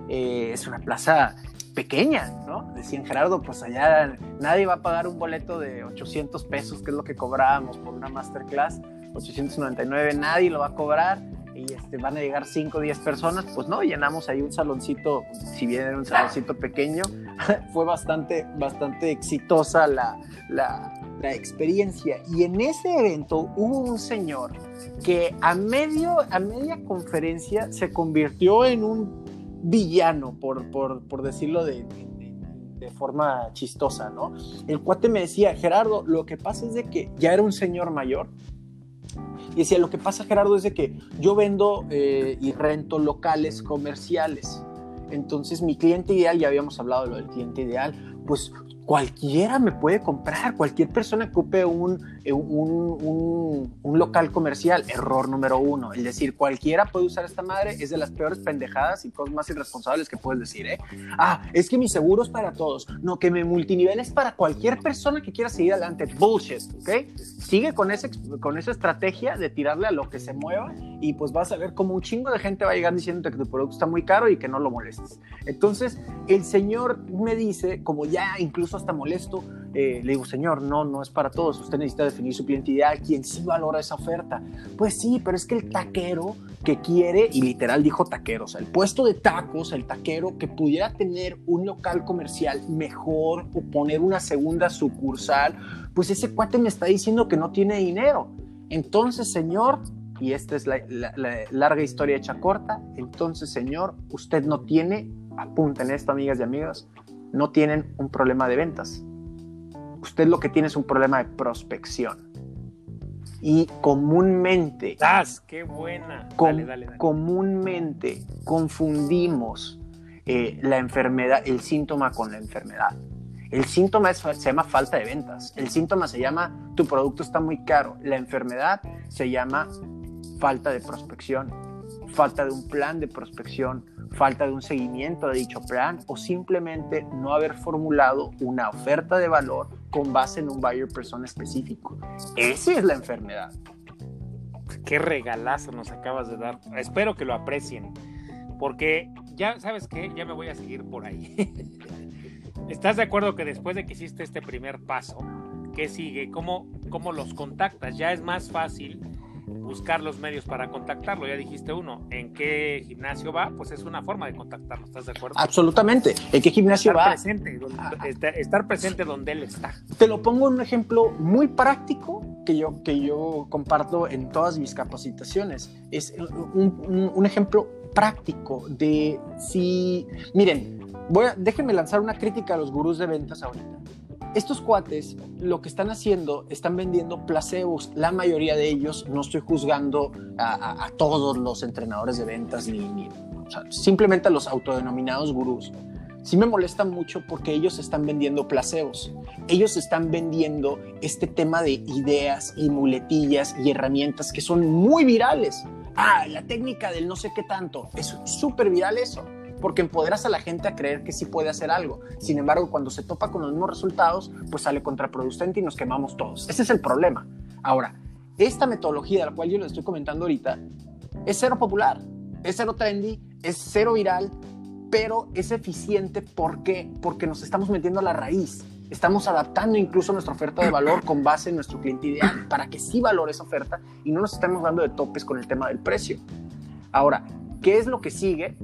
Eh, es una plaza pequeña, ¿no? Decían Gerardo, pues allá nadie va a pagar un boleto de 800 pesos, que es lo que cobrábamos por una masterclass. 899, nadie lo va a cobrar y este, van a llegar 5 o 10 personas. Pues no, llenamos ahí un saloncito, si bien era un saloncito pequeño, fue bastante, bastante exitosa la, la, la experiencia. Y en ese evento hubo un señor que a, medio, a media conferencia se convirtió en un villano, por, por, por decirlo de, de, forma chistosa, ¿no? El cuate me decía, Gerardo, lo que pasa es de que ya era un señor mayor. Y decía, lo que pasa, Gerardo, es de que yo vendo eh, y rento locales comerciales. Entonces, mi cliente ideal, ya habíamos hablado de lo del cliente ideal, pues cualquiera me puede comprar, cualquier persona que ocupe un, un, un, un, local comercial. Error número uno, el decir cualquiera puede usar esta madre es de las peores pendejadas y cosas más irresponsables que puedes decir. ¿eh? Ah, es que mi seguro es para todos. No, que mi multinivel es para cualquier persona que quiera seguir adelante. Bullshit, ¿ok? Sigue con, ese, con esa estrategia de tirarle a lo que se mueva y pues vas a ver como un chingo de gente va a llegar diciéndote que tu producto está muy caro y que no lo molestes. Entonces, el señor me dice, como ya incluso hasta molesto, eh, le digo, señor, no, no es para todos, usted necesita definir su cliente ideal, quien sí valora esa oferta. Pues sí, pero es que el taquero que quiere, y literal dijo taquero, o sea, el puesto de tacos, el taquero que pudiera tener un local comercial mejor o poner una segunda sucursal, pues ese cuate me está diciendo que no tiene dinero. Entonces, señor, y esta es la, la, la larga historia hecha corta, entonces, señor, usted no tiene, apunten esto, amigas y amigos, no tienen un problema de ventas. Usted lo que tiene es un problema de prospección. Y comúnmente. ¡Das! ¡Qué buena! Com dale, dale, dale. Comúnmente confundimos eh, la enfermedad, el síntoma con la enfermedad. El síntoma es, se llama falta de ventas. El síntoma se llama tu producto está muy caro. La enfermedad se llama falta de prospección, falta de un plan de prospección, falta de un seguimiento de dicho plan o simplemente no haber formulado una oferta de valor con base en un buyer persona específico. Esa es la enfermedad. Qué regalazo nos acabas de dar. Espero que lo aprecien. Porque ya sabes que ya me voy a seguir por ahí. ¿Estás de acuerdo que después de que hiciste este primer paso, ¿qué sigue? ¿Cómo, ¿Cómo los contactas? Ya es más fácil buscar los medios para contactarlo. Ya dijiste uno, ¿en qué gimnasio va? Pues es una forma de contactarlo, ¿estás de acuerdo? Absolutamente. ¿En qué gimnasio estar va? Presente, donde, estar, estar, presente donde él está. Te lo pongo en un ejemplo muy práctico que yo, que yo comparto en todas mis capacitaciones. Es un, un, un ejemplo práctico de si... Miren, voy a, déjenme lanzar una crítica a los gurús de ventas ahorita estos cuates lo que están haciendo, están vendiendo placebos. La mayoría de ellos, no estoy juzgando a, todos los entrenadores de ventas ni, ni, simplemente a los autodenominados gurús, sí me molesta mucho porque ellos están vendiendo placebos. Ellos están vendiendo este tema de ideas y muletillas y herramientas que son muy virales. Ah, la técnica del no sé qué tanto. Es súper viral eso porque empoderas a la gente a creer que sí puede hacer algo. Sin embargo, cuando se topa con los mismos resultados, pues sale contraproducente y nos quemamos todos. Ese es el problema. Ahora, esta metodología de la cual yo les estoy comentando ahorita es cero popular, es cero trendy, es cero viral, pero es eficiente. ¿Por qué? Porque nos estamos metiendo a la raíz. Estamos adaptando incluso nuestra oferta de valor con base en nuestro cliente ideal para que sí valore esa oferta y no nos estemos dando de topes con el tema del precio. Ahora, ¿qué es lo que sigue?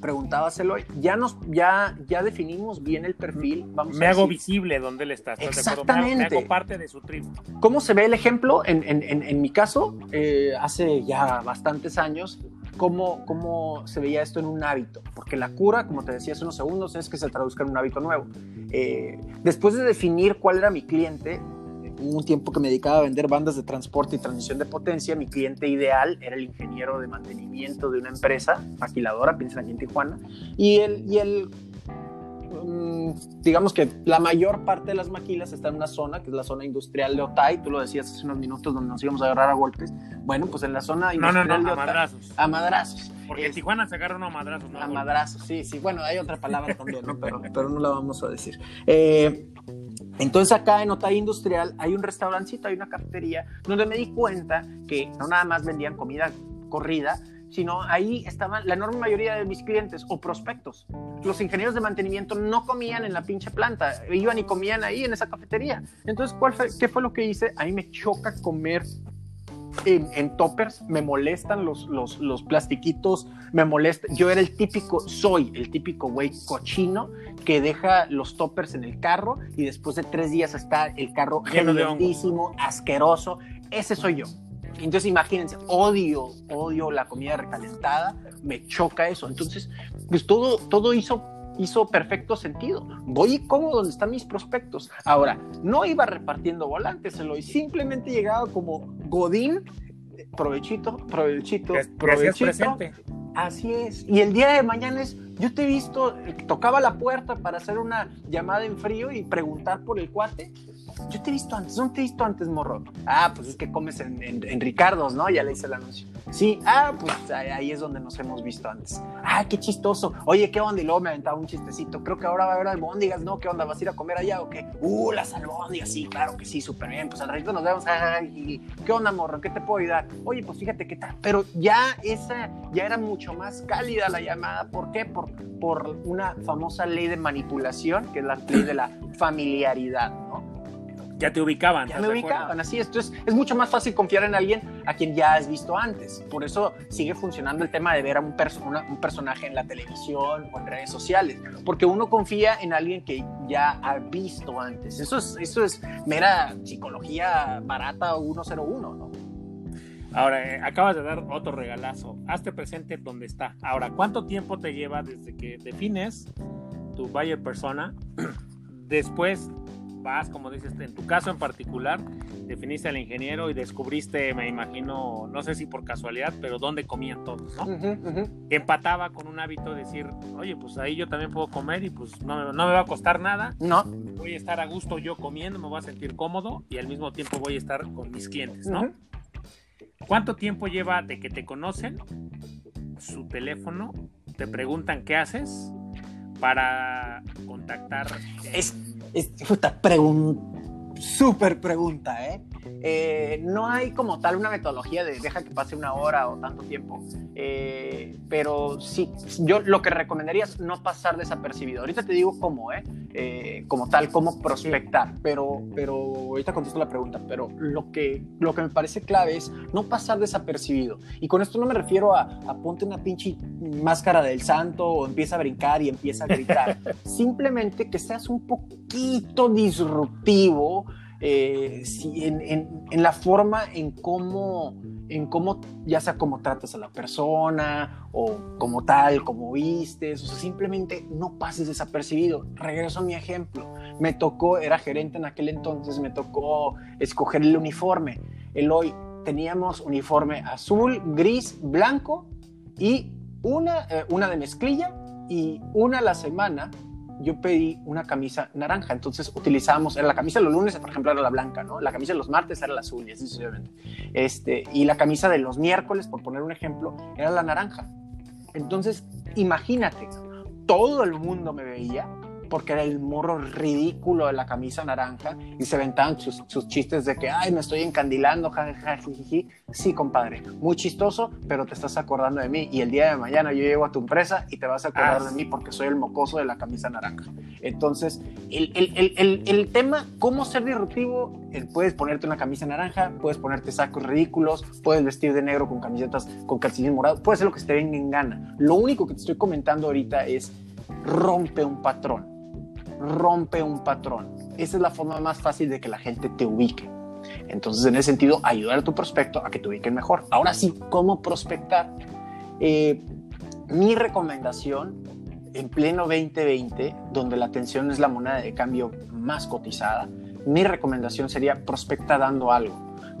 Preguntaba Eloy, ya nos, ya, ya definimos bien el perfil. Vamos me hago visible donde él está. Exactamente. Me hago, parte de su trip. ¿Cómo se ve el ejemplo? En, en, en, mi caso, eh, hace ya bastantes años, cómo, cómo se veía esto en un hábito, porque la cura, como te decía hace unos segundos, es que se traduzca en un hábito nuevo. Eh, después de definir cuál era mi cliente, un tiempo que me dedicaba a vender bandas de transporte y transmisión de potencia, mi cliente ideal era el ingeniero de mantenimiento de una empresa maquiladora, piensa aquí en Tijuana, y el, y el Mm, digamos que la mayor parte de las maquilas está en una zona, que es la zona industrial de Otay, tú lo decías hace unos minutos donde nos íbamos a agarrar a golpes. Bueno, pues en la zona industrial no, no, no, a madrazos. A madrazos. Porque en Tijuana se agarran a madrazos, ¿no? A madrazos, sí, sí. Bueno, hay otra palabra también, ¿no? Pero, pero no la vamos a decir. Eh, entonces acá en Otay Industrial hay un restaurancito, hay una cafetería, donde me di cuenta que no nada más vendían comida corrida, sino ahí estaban la enorme mayoría de mis clientes o prospectos. Los ingenieros de mantenimiento no comían en la pinche planta, iban y comían ahí en esa cafetería. Entonces, ¿cuál fue, ¿qué fue lo que hice? A mí me choca comer en, toppers, me molestan los, los, los, plastiquitos, me molesta. Yo era el típico, soy el típico güey cochino que deja los toppers en el carro y después de tres días está el carro grandísimo, asqueroso. Ese soy yo. Entonces imagínense, odio, odio la comida recalentada, me choca eso. Entonces, pues todo, todo hizo, hizo perfecto sentido. Voy y como donde están mis prospectos. Ahora, no iba repartiendo volantes, Eloy, simplemente llegaba como Godín, provechito, provechito, provechito. Así es. Y el día de mañana es, yo te he visto, tocaba la puerta para hacer una llamada en frío y preguntar por el cuate yo te he visto antes, ¿dónde te he visto antes, morro? Ah, pues es que comes en, en, Ricardo's, ¿no? Ya le hice el anuncio. Sí, ah, pues ahí es donde nos hemos visto antes. Ah, qué chistoso. Oye, ¿qué onda? Y luego me aventaba un chistecito. Creo que ahora va a haber albóndigas, ¿no? ¿Qué onda? ¿Vas a ir a comer allá o qué? Uh, las albóndigas, sí, claro que sí, súper bien. Pues al ratito nos vemos. ¿Qué onda, morro? ¿Qué te puedo ayudar? Oye, pues fíjate qué tal. Pero ya esa, ya era mucho más cálida la llamada. ¿Por qué? Por, por una famosa ley de manipulación, que es la ley de la familiaridad, ¿no? Ya te ubicaban. Ya me ubicaban, así es. Entonces es mucho más fácil confiar en alguien a quien ya has visto antes. Por eso sigue funcionando el tema de ver a un, un personaje en la televisión o en redes sociales. Porque uno confía en alguien que ya ha visto antes. Eso es, eso es mera psicología barata 101, ¿no? Ahora, eh, acabas de dar otro regalazo. Hazte presente donde está. Ahora, ¿cuánto tiempo te lleva desde que defines tu buyer persona? Después vas, como dices, en tu caso en particular, definiste al ingeniero y descubriste, me imagino, no sé si por casualidad, pero dónde comían todos, ¿no? Empataba con un hábito de decir, oye, pues ahí yo también puedo comer y pues no, no me va a costar nada. No. Voy a estar a gusto yo comiendo, me voy a sentir cómodo y al mismo tiempo voy a estar con mis clientes, ¿no? ¿Cuánto tiempo lleva de que te conocen? Su teléfono, te preguntan qué haces para contactar. Es es, puta, pregunta, súper pregunta, ¿eh? ¿eh? No hay como tal una metodología de deja que pase una hora o tanto tiempo, eh, pero sí, yo lo que recomendaría es no pasar desapercibido. Ahorita te digo cómo, ¿eh? eh como tal, cómo prospectar, pero, pero ahorita contesto la pregunta, pero lo que, lo que me parece clave es no pasar desapercibido. Y con esto no me refiero a, a ponte una pinche máscara del santo o empieza a brincar y empieza a gritar. Simplemente que seas un poquito disruptivo eh, en, la forma en cómo, en cómo, ya sea cómo tratas a la persona o como tal, como vistes, o simplemente no pases desapercibido. Regreso a mi ejemplo. Me tocó, era gerente en aquel entonces, me tocó escoger el uniforme. El hoy teníamos uniforme azul, gris, blanco y una, eh, una de mezclilla y una a la semana yo pedí una camisa naranja. Entonces utilizábamos, era la camisa de los lunes, por ejemplo, era la blanca, ¿no? La camisa de los martes era la azul y así sucesivamente. Este, y la camisa de los miércoles, por poner un ejemplo, era la naranja. Entonces, imagínate, todo el mundo me veía porque era el morro ridículo de la camisa naranja y se ventaban sus, chistes de que, ay, me estoy encandilando, jajajajiji. Sí, compadre, muy chistoso, pero te estás acordando de mí y el día de mañana yo llego a tu empresa y te vas a acordar de mí porque soy el mocoso de la camisa naranja. Entonces, el, el, el, el tema, cómo ser disruptivo, puedes ponerte una camisa naranja, puedes ponerte sacos ridículos, puedes vestir de negro con camisetas con calcetines morados, puedes hacer lo que te venga en gana. Lo único que te estoy comentando ahorita es rompe un patrón rompe un patrón. Esa es la forma más fácil de que la gente te ubique. Entonces, en ese sentido, ayudar a tu prospecto a que te ubiquen mejor. Ahora sí, ¿cómo prospectar? Eh, mi recomendación en pleno 2020, donde la atención es la moneda de cambio más cotizada, mi recomendación sería prospecta dando algo.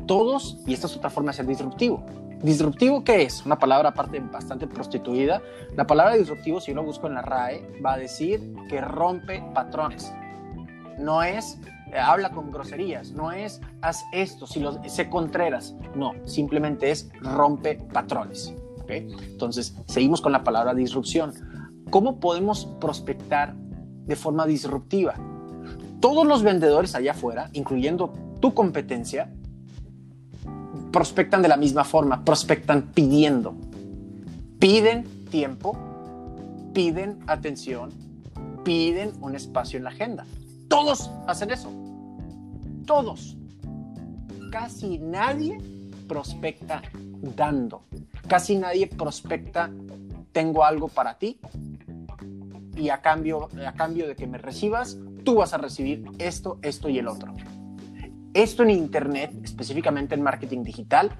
Todos, y esta es otra forma de ser disruptivo, ¿Disruptivo qué es? Una palabra aparte bastante prostituida. La palabra disruptivo, si yo lo busco en la RAE, va a decir que rompe patrones. No es eh, habla con groserías, no es haz esto, si lo sé contreras. No, simplemente es rompe patrones. Entonces, seguimos con la palabra disrupción. ¿Cómo podemos prospectar de forma disruptiva? Todos los vendedores allá afuera, incluyendo tu competencia, prospectan de la misma forma, prospectan pidiendo. Piden tiempo, piden atención, piden un espacio en la agenda. Todos hacen eso. Todos. Casi nadie prospecta dando. Casi nadie prospecta tengo algo para ti y a cambio, a cambio de que me recibas, tú vas a recibir esto, esto y el otro. Esto en Internet, específicamente en marketing digital,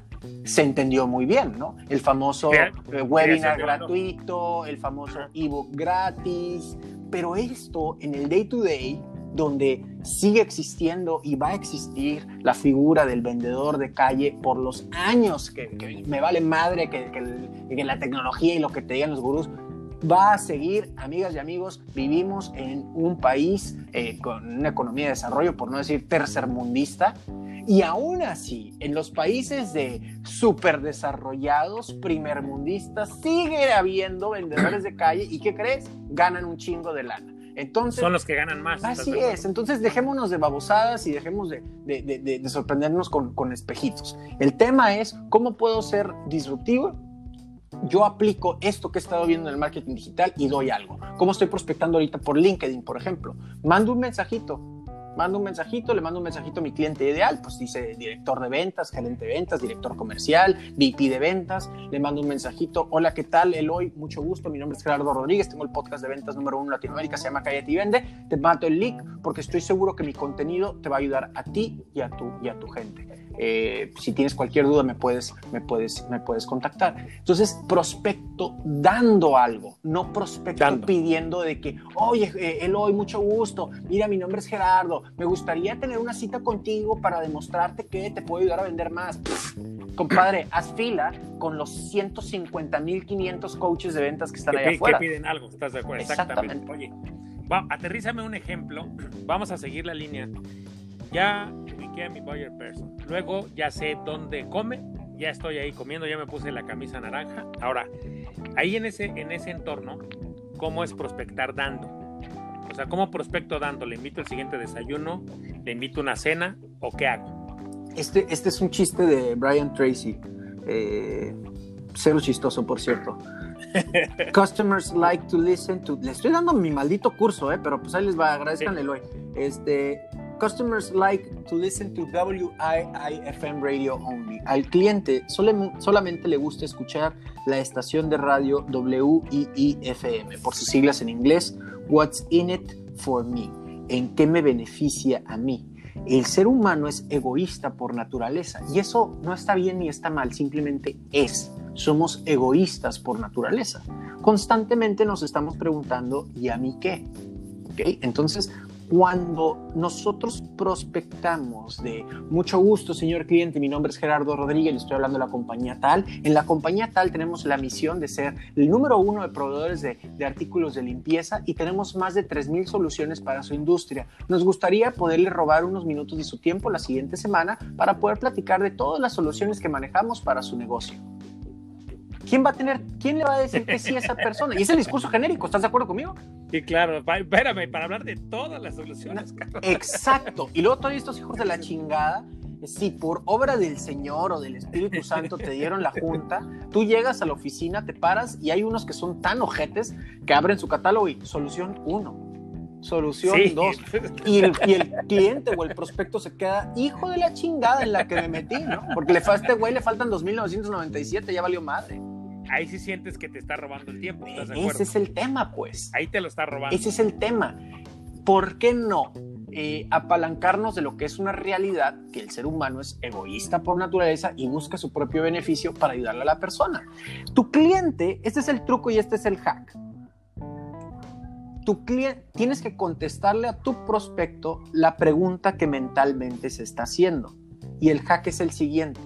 se entendió muy bien, ¿no? El famoso eh, webinar gratuito, el famoso ebook gratis, pero esto en el day to day, donde sigue existiendo y va a existir la figura del vendedor de calle por los años que, me vale madre que, que, la tecnología y lo que te digan los gurús, va a seguir, amigas y amigos, vivimos en un país eh, con una economía de desarrollo, por no decir tercermundista, y aún así, en los países de superdesarrollados, primermundistas, sigue habiendo vendedores de calle y ¿qué crees? Ganan un chingo de lana. Entonces, Son los que ganan más. Así es. Entonces dejémonos de babosadas y dejemos de, de sorprendernos con, con espejitos. El tema es cómo puedo ser disruptivo yo aplico esto que he estado viendo en el marketing digital y doy algo. ¿Cómo estoy prospectando ahorita por LinkedIn, por ejemplo? Mando un mensajito, mando un mensajito, le mando un mensajito a mi cliente ideal, pues dice director de ventas, gerente de ventas, director comercial, VP de ventas, le mando un mensajito, hola, ¿qué tal? Eloy, mucho gusto, mi nombre es Gerardo Rodríguez, tengo el podcast de ventas número uno en Latinoamérica, se llama Cállate y Vende, te mando el link porque estoy seguro que mi contenido te va a ayudar a ti y a tu, y a tu gente. Eh, si tienes cualquier duda me puedes, me, puedes, me puedes contactar. Entonces, prospecto dando algo, no prospecto pidiendo de que, oye, eh, Eloy, mucho gusto, mira, mi nombre es Gerardo, me gustaría tener una cita contigo para demostrarte que te puedo ayudar a vender más. compadre, haz fila con los 150.500 coaches de ventas que están allá afuera. Que piden algo, ¿estás de acuerdo? Exactamente. Oye, aterrízame un ejemplo, vamos a seguir la línea. Ya ubiqué a mi buyer person. Luego ya sé dónde come, ya estoy ahí comiendo, ya me puse la camisa naranja. Ahora, ahí en ese, en ese entorno, ¿cómo es prospectar dando? O sea, ¿cómo prospecto dando? ¿Le invito el siguiente desayuno? ¿Le invito una cena? ¿O qué hago? Este, este es un chiste de Brian Tracy. Eh, cero chistoso, por cierto. Customers like to listen to. Le estoy dando mi maldito curso, ¿eh? pero pues ahí les va, agradezcanle hoy. Este, Customers like to listen to WIIFM radio only. Al cliente solamente le gusta escuchar la estación de radio WIIFM, por sus siglas en inglés, What's in it for me? ¿En qué me beneficia a mí? El ser humano es egoísta por naturaleza y eso no está bien ni está mal, simplemente es. Somos egoístas por naturaleza. Constantemente nos estamos preguntando, ¿y a mí qué? ¿Okay? Entonces, cuando nosotros prospectamos de mucho gusto, señor cliente, mi nombre es Gerardo Rodríguez, le estoy hablando de la compañía tal. En la compañía tal tenemos la misión de ser el número uno de proveedores de, artículos de limpieza y tenemos más de 3.000 soluciones para su industria. Nos gustaría poderle robar unos minutos de su tiempo la siguiente semana para poder platicar de todas las soluciones que manejamos para su negocio. ¿quién va a tener, quién le va a decir que sí a esa persona? Y es el discurso genérico, ¿estás de acuerdo conmigo? Sí, claro, espérame, para hablar de todas las soluciones. Exacto. Y luego todos estos hijos de la chingada, si por obra del Señor o del Espíritu Santo te dieron la junta, tú llegas a la oficina, te paras y hay unos que son tan ojetes que abren su catálogo y solución 1. Solución 2. Y, el, cliente o el prospecto se queda, hijo de la chingada en la que me metí, ¿no? Porque le, a este güey le faltan 2.997, ya valió madre ahí sí sientes que te está robando el tiempo. Ese es el tema, pues. Ahí te lo está robando. Ese es el tema. ¿Por qué no eh, apalancarnos de lo que es una realidad, que el ser humano es egoísta por naturaleza y busca su propio beneficio para ayudarle a la persona? Tu cliente, este es el truco y este es el hack. Tu cliente, tienes que contestarle a tu prospecto la pregunta que mentalmente se está haciendo. Y el hack es el siguiente.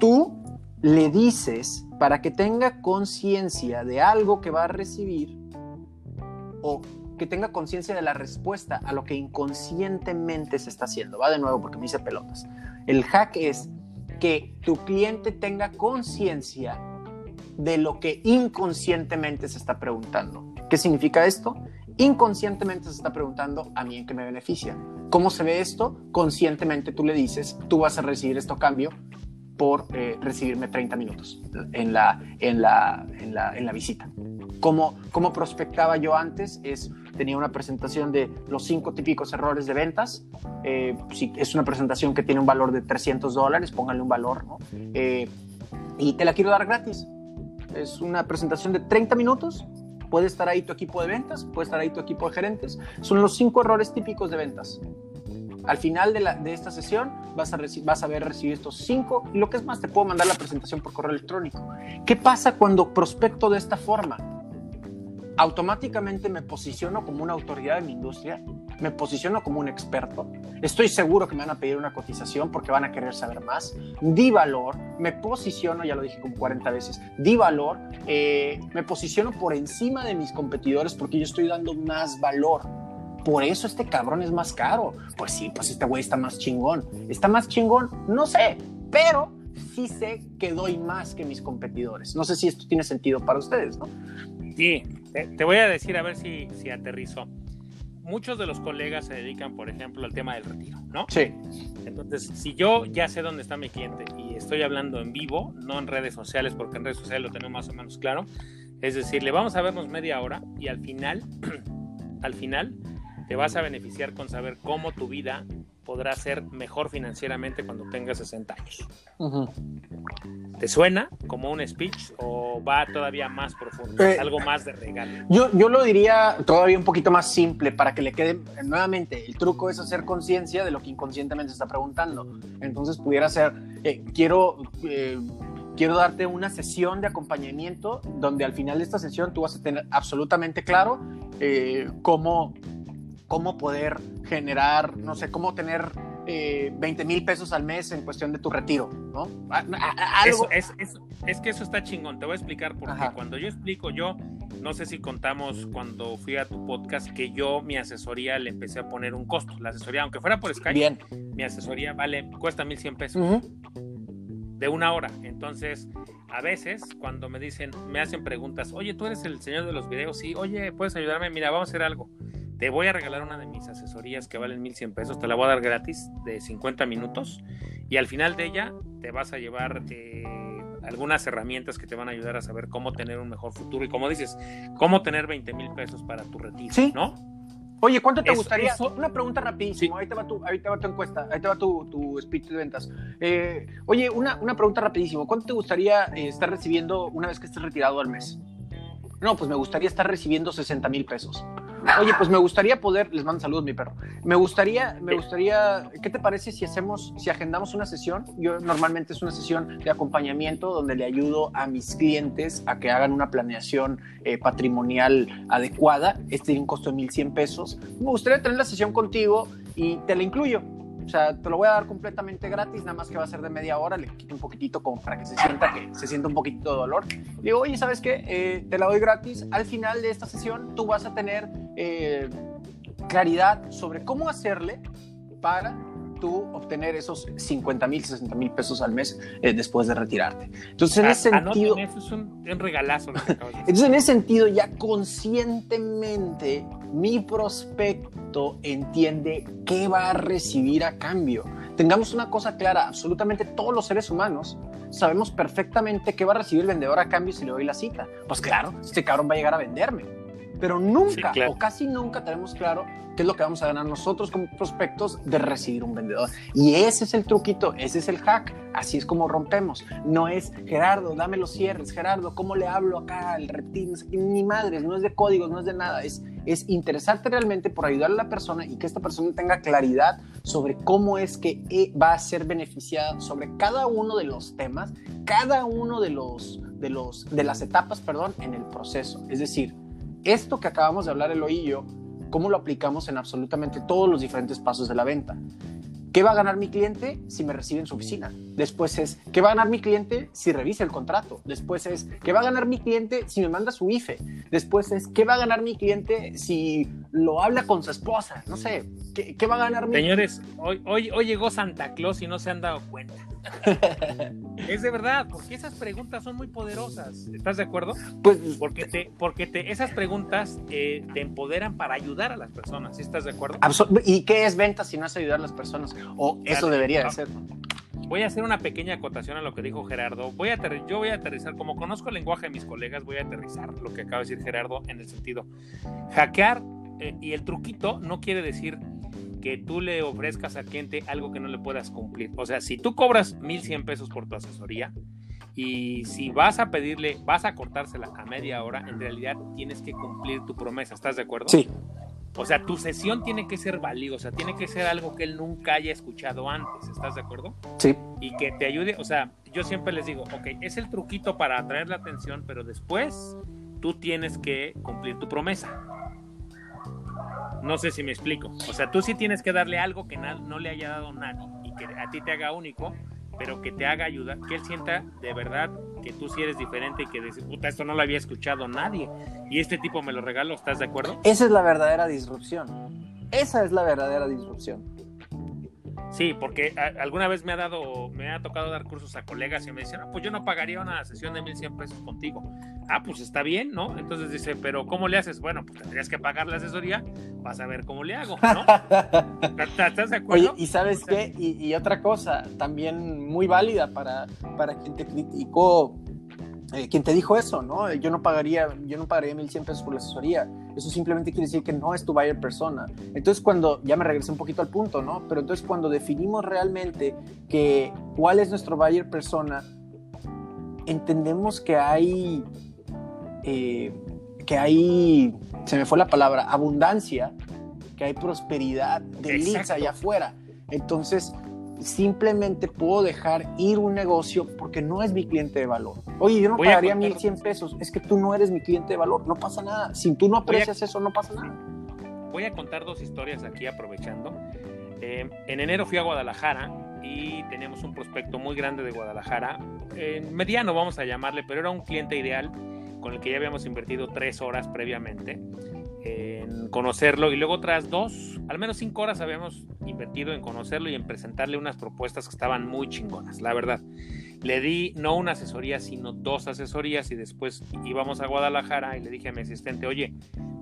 Tú le dices para que tenga conciencia de algo que va a recibir o que tenga conciencia de la respuesta a lo que inconscientemente se está haciendo. Va de nuevo porque me hice pelotas. El hack es que tu cliente tenga conciencia de lo que inconscientemente se está preguntando. ¿Qué significa esto? Inconscientemente se está preguntando a mí en qué me beneficia. ¿Cómo se ve esto? Conscientemente tú le dices, tú vas a recibir esto cambio por eh, recibirme 30 minutos en la, en la, en la, en la visita. Como, como prospectaba yo antes, es, tenía una presentación de los cinco típicos errores de ventas. Eh, si es una presentación que tiene un valor de 300 dólares, póngale un valor, ¿no? Eh, y te la quiero dar gratis. Es una presentación de 30 minutos. Puede estar ahí tu equipo de ventas, puede estar ahí tu equipo de gerentes. Son los cinco errores típicos de ventas. Al final de, esta sesión vas a, vas a ver recibir estos cinco y lo que es más, te puedo mandar la presentación por correo electrónico. ¿Qué pasa cuando prospecto de esta forma? Automáticamente me posiciono como una autoridad en mi industria, me posiciono como un experto, estoy seguro que me van a pedir una cotización porque van a querer saber más, di valor, me posiciono, ya lo dije como 40 veces, di valor, eh, me posiciono por encima de mis competidores porque yo estoy dando más valor por eso este cabrón es más caro. Pues sí, pues este güey está más chingón. ¿Está más chingón? No sé, pero sí sé que doy más que mis competidores. No sé si esto tiene sentido para ustedes, ¿no? Sí, te, voy a decir a ver si, si aterrizo. Muchos de los colegas se dedican, por ejemplo, al tema del retiro, ¿no? Sí. Entonces, si yo ya sé dónde está mi cliente y estoy hablando en vivo, no en redes sociales, porque en redes sociales lo tenemos más o menos claro, es decir, le vamos a vernos media hora y al final, al final, te vas a beneficiar con saber cómo tu vida podrá ser mejor financieramente cuando tengas 60 años. ¿Te suena como un speech o va todavía más profundo? Eh, algo más de regalo. Yo, yo lo diría todavía un poquito más simple para que le quede nuevamente. El truco es hacer conciencia de lo que inconscientemente se está preguntando. Entonces pudiera ser, eh, quiero... Eh, quiero darte una sesión de acompañamiento donde al final de esta sesión tú vas a tener absolutamente claro cómo, cómo poder generar, no sé, cómo tener eh, 20 mil pesos al mes en cuestión de tu retiro, ¿no? Algo... es, es, que eso está chingón, te voy a explicar porque cuando yo explico, yo no sé si contamos cuando fui a tu podcast que yo mi asesoría le empecé a poner un costo. La asesoría, aunque fuera por Skype, Bien. mi asesoría vale, cuesta 1100 pesos. De una hora. Entonces, a veces, cuando me dicen, me hacen preguntas, oye, tú eres el señor de los videos, sí, oye, puedes ayudarme, mira, vamos a hacer algo te voy a regalar una de mis asesorías que valen 1100 pesos, te la voy a dar gratis de 50 minutos y al final de ella te vas a llevar eh, algunas herramientas que te van a ayudar a saber cómo tener un mejor futuro y como dices, cómo tener 20 mil pesos para tu retiro, ¿Sí? ¿no? Oye, ¿cuánto te gustaría? Una pregunta rapidísimo, ahí, te va tu, ahí te va tu encuesta, ahí te va tu, tu speech de ventas. Eh, oye, una, una pregunta rapidísimo, ¿cuánto te gustaría eh, estar recibiendo una vez que estés retirado al mes? No, pues me gustaría estar recibiendo 60 mil pesos. Oye, pues me gustaría poder, les mando saludos mi perro, me gustaría, me gustaría, ¿qué te parece si hacemos, si agendamos una sesión? Yo normalmente es una sesión de acompañamiento donde le ayudo a mis clientes a que hagan una planeación eh, patrimonial adecuada, este tiene un costo de 1.100 pesos, me gustaría tener la sesión contigo y te la incluyo. O sea, te lo voy a dar completamente gratis, nada más que va a ser de media hora, le quito un poquitito como para que se sienta que se sienta un poquito de dolor. digo, oye, ¿sabes qué? Eh, te la doy gratis. Al final de esta sesión tú vas a tener eh, claridad sobre cómo hacerle para tú obtener esos 50 mil, 60 mil pesos al mes eh, después de retirarte. Entonces, en ese sentido... Eso es un, regalazo. entonces, en ese sentido, ya conscientemente mi prospecto entiende qué va a recibir a cambio. Tengamos una cosa clara, absolutamente todos los seres humanos sabemos perfectamente qué va a recibir el vendedor a cambio si le doy la cita. Pues claro, este cabrón va a llegar a venderme. Pero nunca o casi nunca tenemos claro qué es lo que vamos a ganar nosotros como prospectos de recibir un vendedor. Y ese es el truquito, ese es el hack. Así es como rompemos. No es Gerardo, dame los cierres, Gerardo, ¿cómo le hablo acá al reptil? ni madres, no es de códigos, no es de nada. Es, es interesarte realmente por ayudar a la persona y que esta persona tenga claridad sobre cómo es que e, va a ser beneficiada sobre cada uno de los temas, cada uno de los de los de las etapas, perdón, en el proceso. Es decir, esto que acabamos de hablar el oillo cómo lo aplicamos en absolutamente todos los diferentes pasos de la venta. ¿Qué va a ganar mi cliente si me recibe en su oficina? Después es, ¿qué va a ganar mi cliente si revisa el contrato? Después es, ¿qué va a ganar mi cliente si me manda su IFE? Después es, ¿qué va a ganar mi cliente si lo habla con su esposa? No sé, ¿qué, va a ganar mi Señores, hoy, hoy, hoy llegó Santa Claus y no se han dado cuenta. es de verdad, porque esas preguntas son muy poderosas. ¿Estás de acuerdo? Pues, porque te, porque te, esas preguntas eh, te empoderan para ayudar a las personas. ¿Estás de acuerdo? ¿Y qué es venta si no es ayudar a las personas? O eso debería de ser. Voy a hacer una pequeña acotación a lo que dijo Gerardo. Voy a yo voy a aterrizar, como conozco el lenguaje de mis colegas, voy a aterrizar lo que acaba de decir Gerardo en el sentido. Hackear eh, y el truquito no quiere decir que tú le ofrezcas al cliente algo que no le puedas cumplir. O sea, si tú cobras 1.100 pesos por tu asesoría y si vas a pedirle, vas a cortársela a media hora, en realidad tienes que cumplir tu promesa. ¿Estás de acuerdo? Sí. O sea, tu sesión tiene que ser valiosa, tiene que ser algo que él nunca haya escuchado antes, ¿estás de acuerdo? Sí. Y que te ayude, o sea, yo siempre les digo, ok, es el truquito para atraer la atención, pero después tú tienes que cumplir tu promesa. No sé si me explico. O sea, tú sí tienes que darle algo que no le haya dado nadie y que a ti te haga único, pero que te haga ayuda, que él sienta de verdad que tú sí eres diferente y que dice, puta, esto no lo había escuchado nadie y este tipo me lo regaló, ¿estás de acuerdo? Esa es la verdadera disrupción. Esa es la verdadera disrupción. Sí, porque alguna vez me ha dado, me ha tocado dar cursos a colegas y me dicen, pues yo no pagaría una sesión de 1100 pesos contigo. Ah, pues está bien, ¿no? Entonces dice, pero ¿cómo le haces? Bueno, pues tendrías que pagar la asesoría, vas a ver cómo le hago, ¿no? ¿Estás de acuerdo? Oye, y sabes qué, y, otra cosa, también muy válida para, para quien te criticó eh, quien te dijo eso, ¿no? Yo no pagaría, yo no pagaría 1100 pesos por la asesoría. Eso simplemente quiere decir que no es tu buyer persona. Entonces, cuando, ya me regresé un poquito al punto, ¿no? Pero entonces, cuando definimos realmente que cuál es nuestro buyer persona, entendemos que hay, eh, que hay, se me fue la palabra, abundancia, que hay prosperidad de leads allá afuera. Entonces, simplemente puedo dejar ir un negocio porque no es mi cliente de valor. Oye, yo no pagaría 1100 pesos, es que tú no eres mi cliente de valor, no pasa nada. Si tú no aprecias eso, no pasa nada. Voy a contar dos historias aquí aprovechando. Eh, en enero fui a Guadalajara y teníamos un prospecto muy grande de Guadalajara, mediano vamos a llamarle, pero era un cliente ideal con el que ya habíamos invertido tres horas previamente conocerlo y luego otras dos, al menos cinco horas habíamos invertido en conocerlo y en presentarle unas propuestas que estaban muy chingonas, la verdad. Le di no una asesoría, sino dos asesorías y después íbamos a Guadalajara y le dije a mi asistente, oye,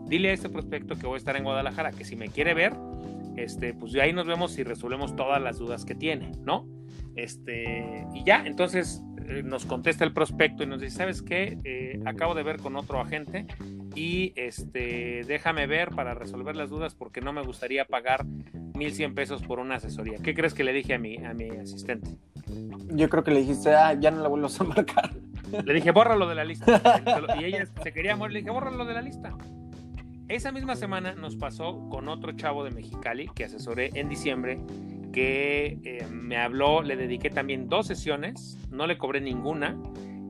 dile a este prospecto que voy a estar en Guadalajara, que si me quiere ver, este, pues de ahí nos vemos y resolvemos todas las dudas que tiene, ¿no? Este, y ya, entonces eh, nos contesta el prospecto y nos dice, ¿sabes qué? Eh, acabo de ver con otro agente y este, déjame ver para resolver las dudas porque no me gustaría pagar 1.100 pesos por una asesoría. ¿Qué crees que le dije a mi, a mi asistente? Yo creo que le dijiste, ah, ya no la vuelvo a marcar. Le dije, bórralo de la lista. Y ella se quería morir, le dije, bórralo de la lista. esa misma semana nos pasó con otro chavo de Mexicali que asesoré en diciembre, que eh, me habló, le dediqué también dos sesiones, no le cobré ninguna.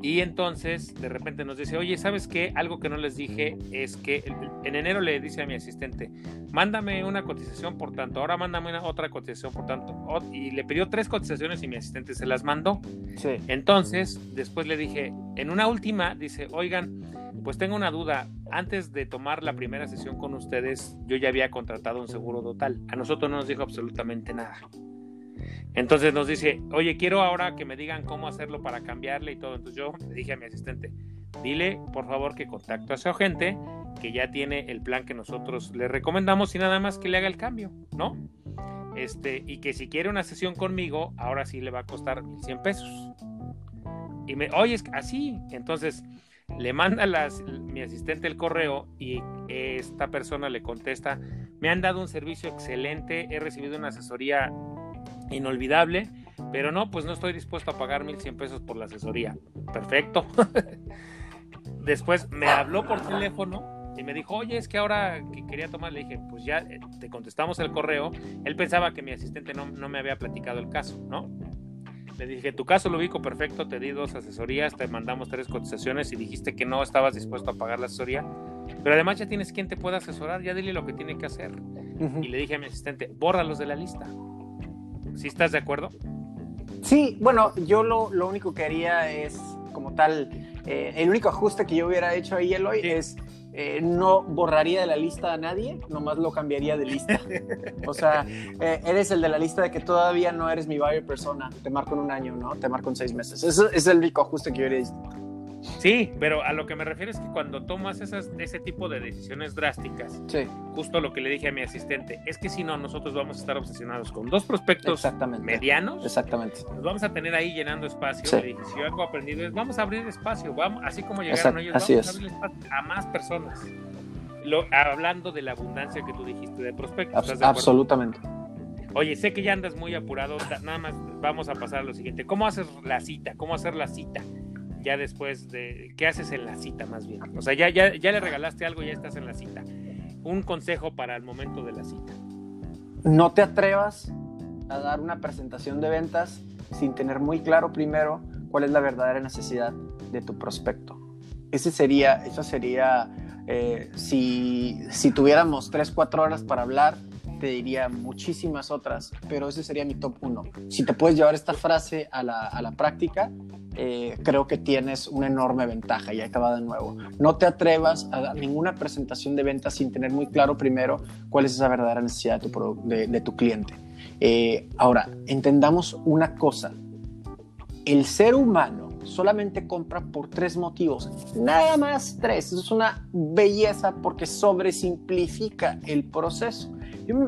Y entonces de repente nos dice, oye, ¿sabes qué? Algo que no les dije es que en enero le dice a mi asistente, mándame una cotización por tanto, ahora mándame una, otra cotización por tanto. Y le pidió tres cotizaciones y mi asistente se las mandó. Sí. Entonces, después le dije, en una última, dice, oigan, pues tengo una duda. Antes de tomar la primera sesión con ustedes, yo ya había contratado un seguro total. A nosotros no nos dijo absolutamente nada. Entonces nos dice, oye, quiero ahora que me digan cómo hacerlo para cambiarle y todo. Entonces yo le dije a mi asistente, dile por favor que contacte a su agente, que ya tiene el plan que nosotros le recomendamos y nada más que le haga el cambio, ¿no? Este, y que si quiere una sesión conmigo, ahora sí le va a costar 100 pesos. Y me, oye, es así. Entonces, le manda mi asistente el correo y esta persona le contesta, me han dado un servicio excelente, he recibido una asesoría inolvidable, pero no, pues no estoy dispuesto a pagar 1100 pesos por la asesoría. Perfecto. Después me habló por teléfono y me dijo, oye, es que ahora que quería tomar, le dije, pues ya eh, te contestamos el correo. Él pensaba que mi asistente no, no me había platicado el caso, ¿no? Le dije, tu caso lo ubico perfecto, te di dos asesorías, te mandamos tres cotizaciones y dijiste que no estabas dispuesto a pagar la asesoría. Pero además ya tienes quien te pueda asesorar, ya dile lo que tiene que hacer. Y le dije a mi asistente, bórralos de la lista. ¿Sí estás de acuerdo? Sí, bueno, yo lo, lo único que haría es, como tal, eh, el único ajuste que yo hubiera hecho ahí, Eloy, es eh, no borraría de la lista a nadie, nomás lo cambiaría de lista. O sea, eh, eres el de la lista de que todavía no eres mi buyer persona. Te marco en un año, ¿no? Te marco en seis meses. Ese es el único ajuste que yo haría. Sí, pero a lo que me refiero es que cuando tomas esas, ese tipo de decisiones drásticas, justo lo que le dije a mi asistente, es que si no, nosotros vamos a estar obsesionados con dos prospectos medianos. Exactamente. Nos vamos a tener ahí llenando espacio. Le dije, si yo algo aprendido es, vamos a abrir espacio, vamos, así como llegaron ellos, vamos a abrir espacio a más personas. Lo, hablando de la abundancia que tú dijiste de prospectos. absolutamente. Oye, sé que ya andas muy apurado, nada más vamos a pasar a lo siguiente. ¿Cómo haces la cita? ¿Cómo hacer la cita? Ya después de qué haces en la cita más bien. O sea, ya, ya, ya le regalaste algo ya estás en la cita. Un consejo para el momento de la cita. No te atrevas a dar una presentación de ventas sin tener muy claro primero cuál es la verdadera necesidad de tu prospecto. Ese sería, eso sería, eh, si, si tuviéramos 3, 4 horas para hablar, te diría muchísimas otras, pero ese sería mi top 1. Si te puedes llevar esta frase a la, a la práctica, eh, creo que tienes una enorme ventaja y acaba de nuevo. No te atrevas a dar ninguna presentación de ventas sin tener muy claro primero cuál es esa verdadera necesidad de tu, de, tu cliente. Eh, ahora, entendamos una cosa. El ser humano solamente compra por tres motivos, nada más tres. Es una belleza porque sobresimplifica el proceso.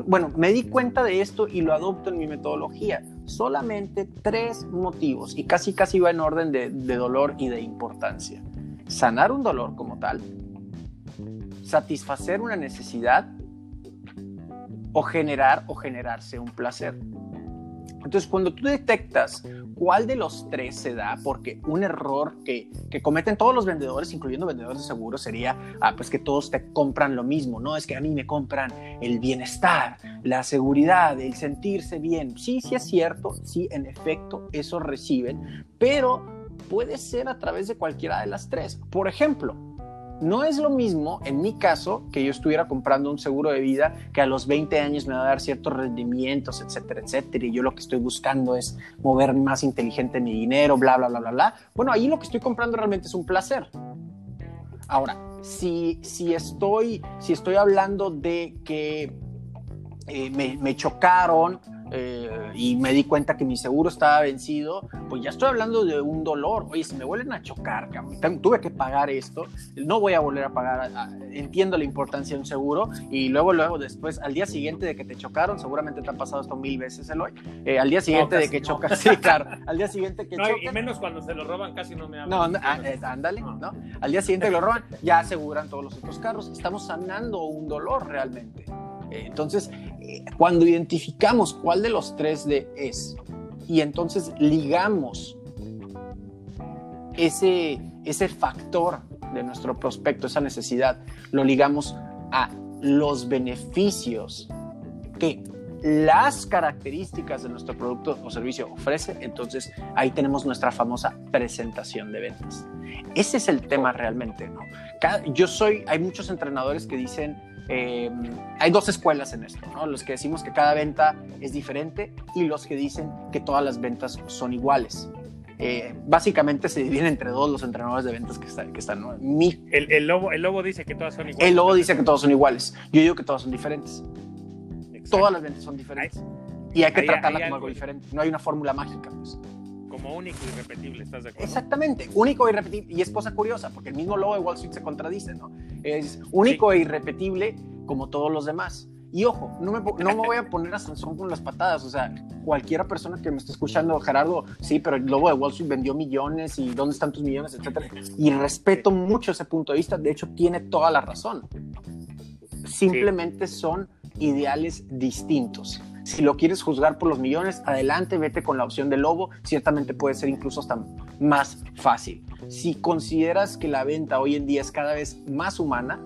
bueno, me di cuenta de esto y lo adopto en mi metodología solamente tres motivos y casi casi va en orden de, dolor y de importancia. Sanar un dolor como tal, satisfacer una necesidad o generar o generarse un placer. Entonces, cuando tú detectas cuál de los tres se da, porque un error que, que, cometen todos los vendedores, incluyendo vendedores de seguros, sería ah, pues que todos te compran lo mismo, ¿no? Es que a mí me compran el bienestar, la seguridad, el sentirse bien. Sí, sí es cierto, sí, en efecto, eso reciben, pero puede ser a través de cualquiera de las tres. Por ejemplo, no es lo mismo, en mi caso, que yo estuviera comprando un seguro de vida que a los 20 años me va a dar ciertos rendimientos, etcétera, etcétera, y yo lo que estoy buscando es mover más inteligente mi dinero, bla, bla, bla, bla, bla. Bueno, ahí lo que estoy comprando realmente es un placer. Ahora, si, si, estoy, si estoy hablando de que eh, me, me chocaron, eh, y me di cuenta que mi seguro estaba vencido, pues ya estoy hablando de un dolor. Oye, si me vuelven a chocar, tuve que pagar esto, no voy a volver a pagar. entiendo la importancia de un seguro y luego, luego, después, al día siguiente de que te chocaron, seguramente te ha pasado esto mil veces, Eloy. Eh, al día siguiente de que chocas, sí, claro, al día siguiente que no, Y menos cuando se lo roban, casi no me hablan. No, ah, ándale, no. Al día siguiente que lo roban, ya aseguran todos los otros carros. Estamos sanando un dolor realmente. Entonces, eh, cuando identificamos cuál de los tres de es y entonces ligamos ese, ese factor de nuestro prospecto, esa necesidad, lo ligamos a los beneficios que las características de nuestro producto o servicio ofrece, entonces ahí tenemos nuestra famosa presentación de ventas. Ese es el tema realmente, ¿no? yo soy, hay muchos entrenadores que dicen, eh, hay dos escuelas en esto, ¿no? Los que decimos que cada venta es diferente y los que dicen que todas las ventas son iguales. Eh, básicamente se dividen entre dos los entrenadores de ventas que, están. Que están el, lobo, el lobo dice que todas son iguales. El lobo dice que todos son iguales. Yo digo que todas son diferentes. Todas las ventas son diferentes. y hay que tratarlas como algo diferente. No hay una fórmula mágica. Pues. Como único y repetible, ¿estás de acuerdo? Exactamente, único e irrepetible. Y es cosa curiosa, porque el mismo logo de Wall Street se contradice, ¿no? Es único e irrepetible como todos los demás. Y ojo, no me, no me voy a poner a Sansón con las patadas. O sea, cualquiera persona que me esté escuchando, Gerardo, sí, pero el lobo de Wall Street vendió millones y dónde están tus millones, etcétera. Y respeto mucho ese punto de vista. De hecho, tiene toda la razón. Simplemente son ideales distintos. Si lo quieres juzgar por los millones, adelante, vete con la opción de lobo. Ciertamente puede ser incluso hasta más fácil. Si consideras que la venta hoy en día es cada vez más humana,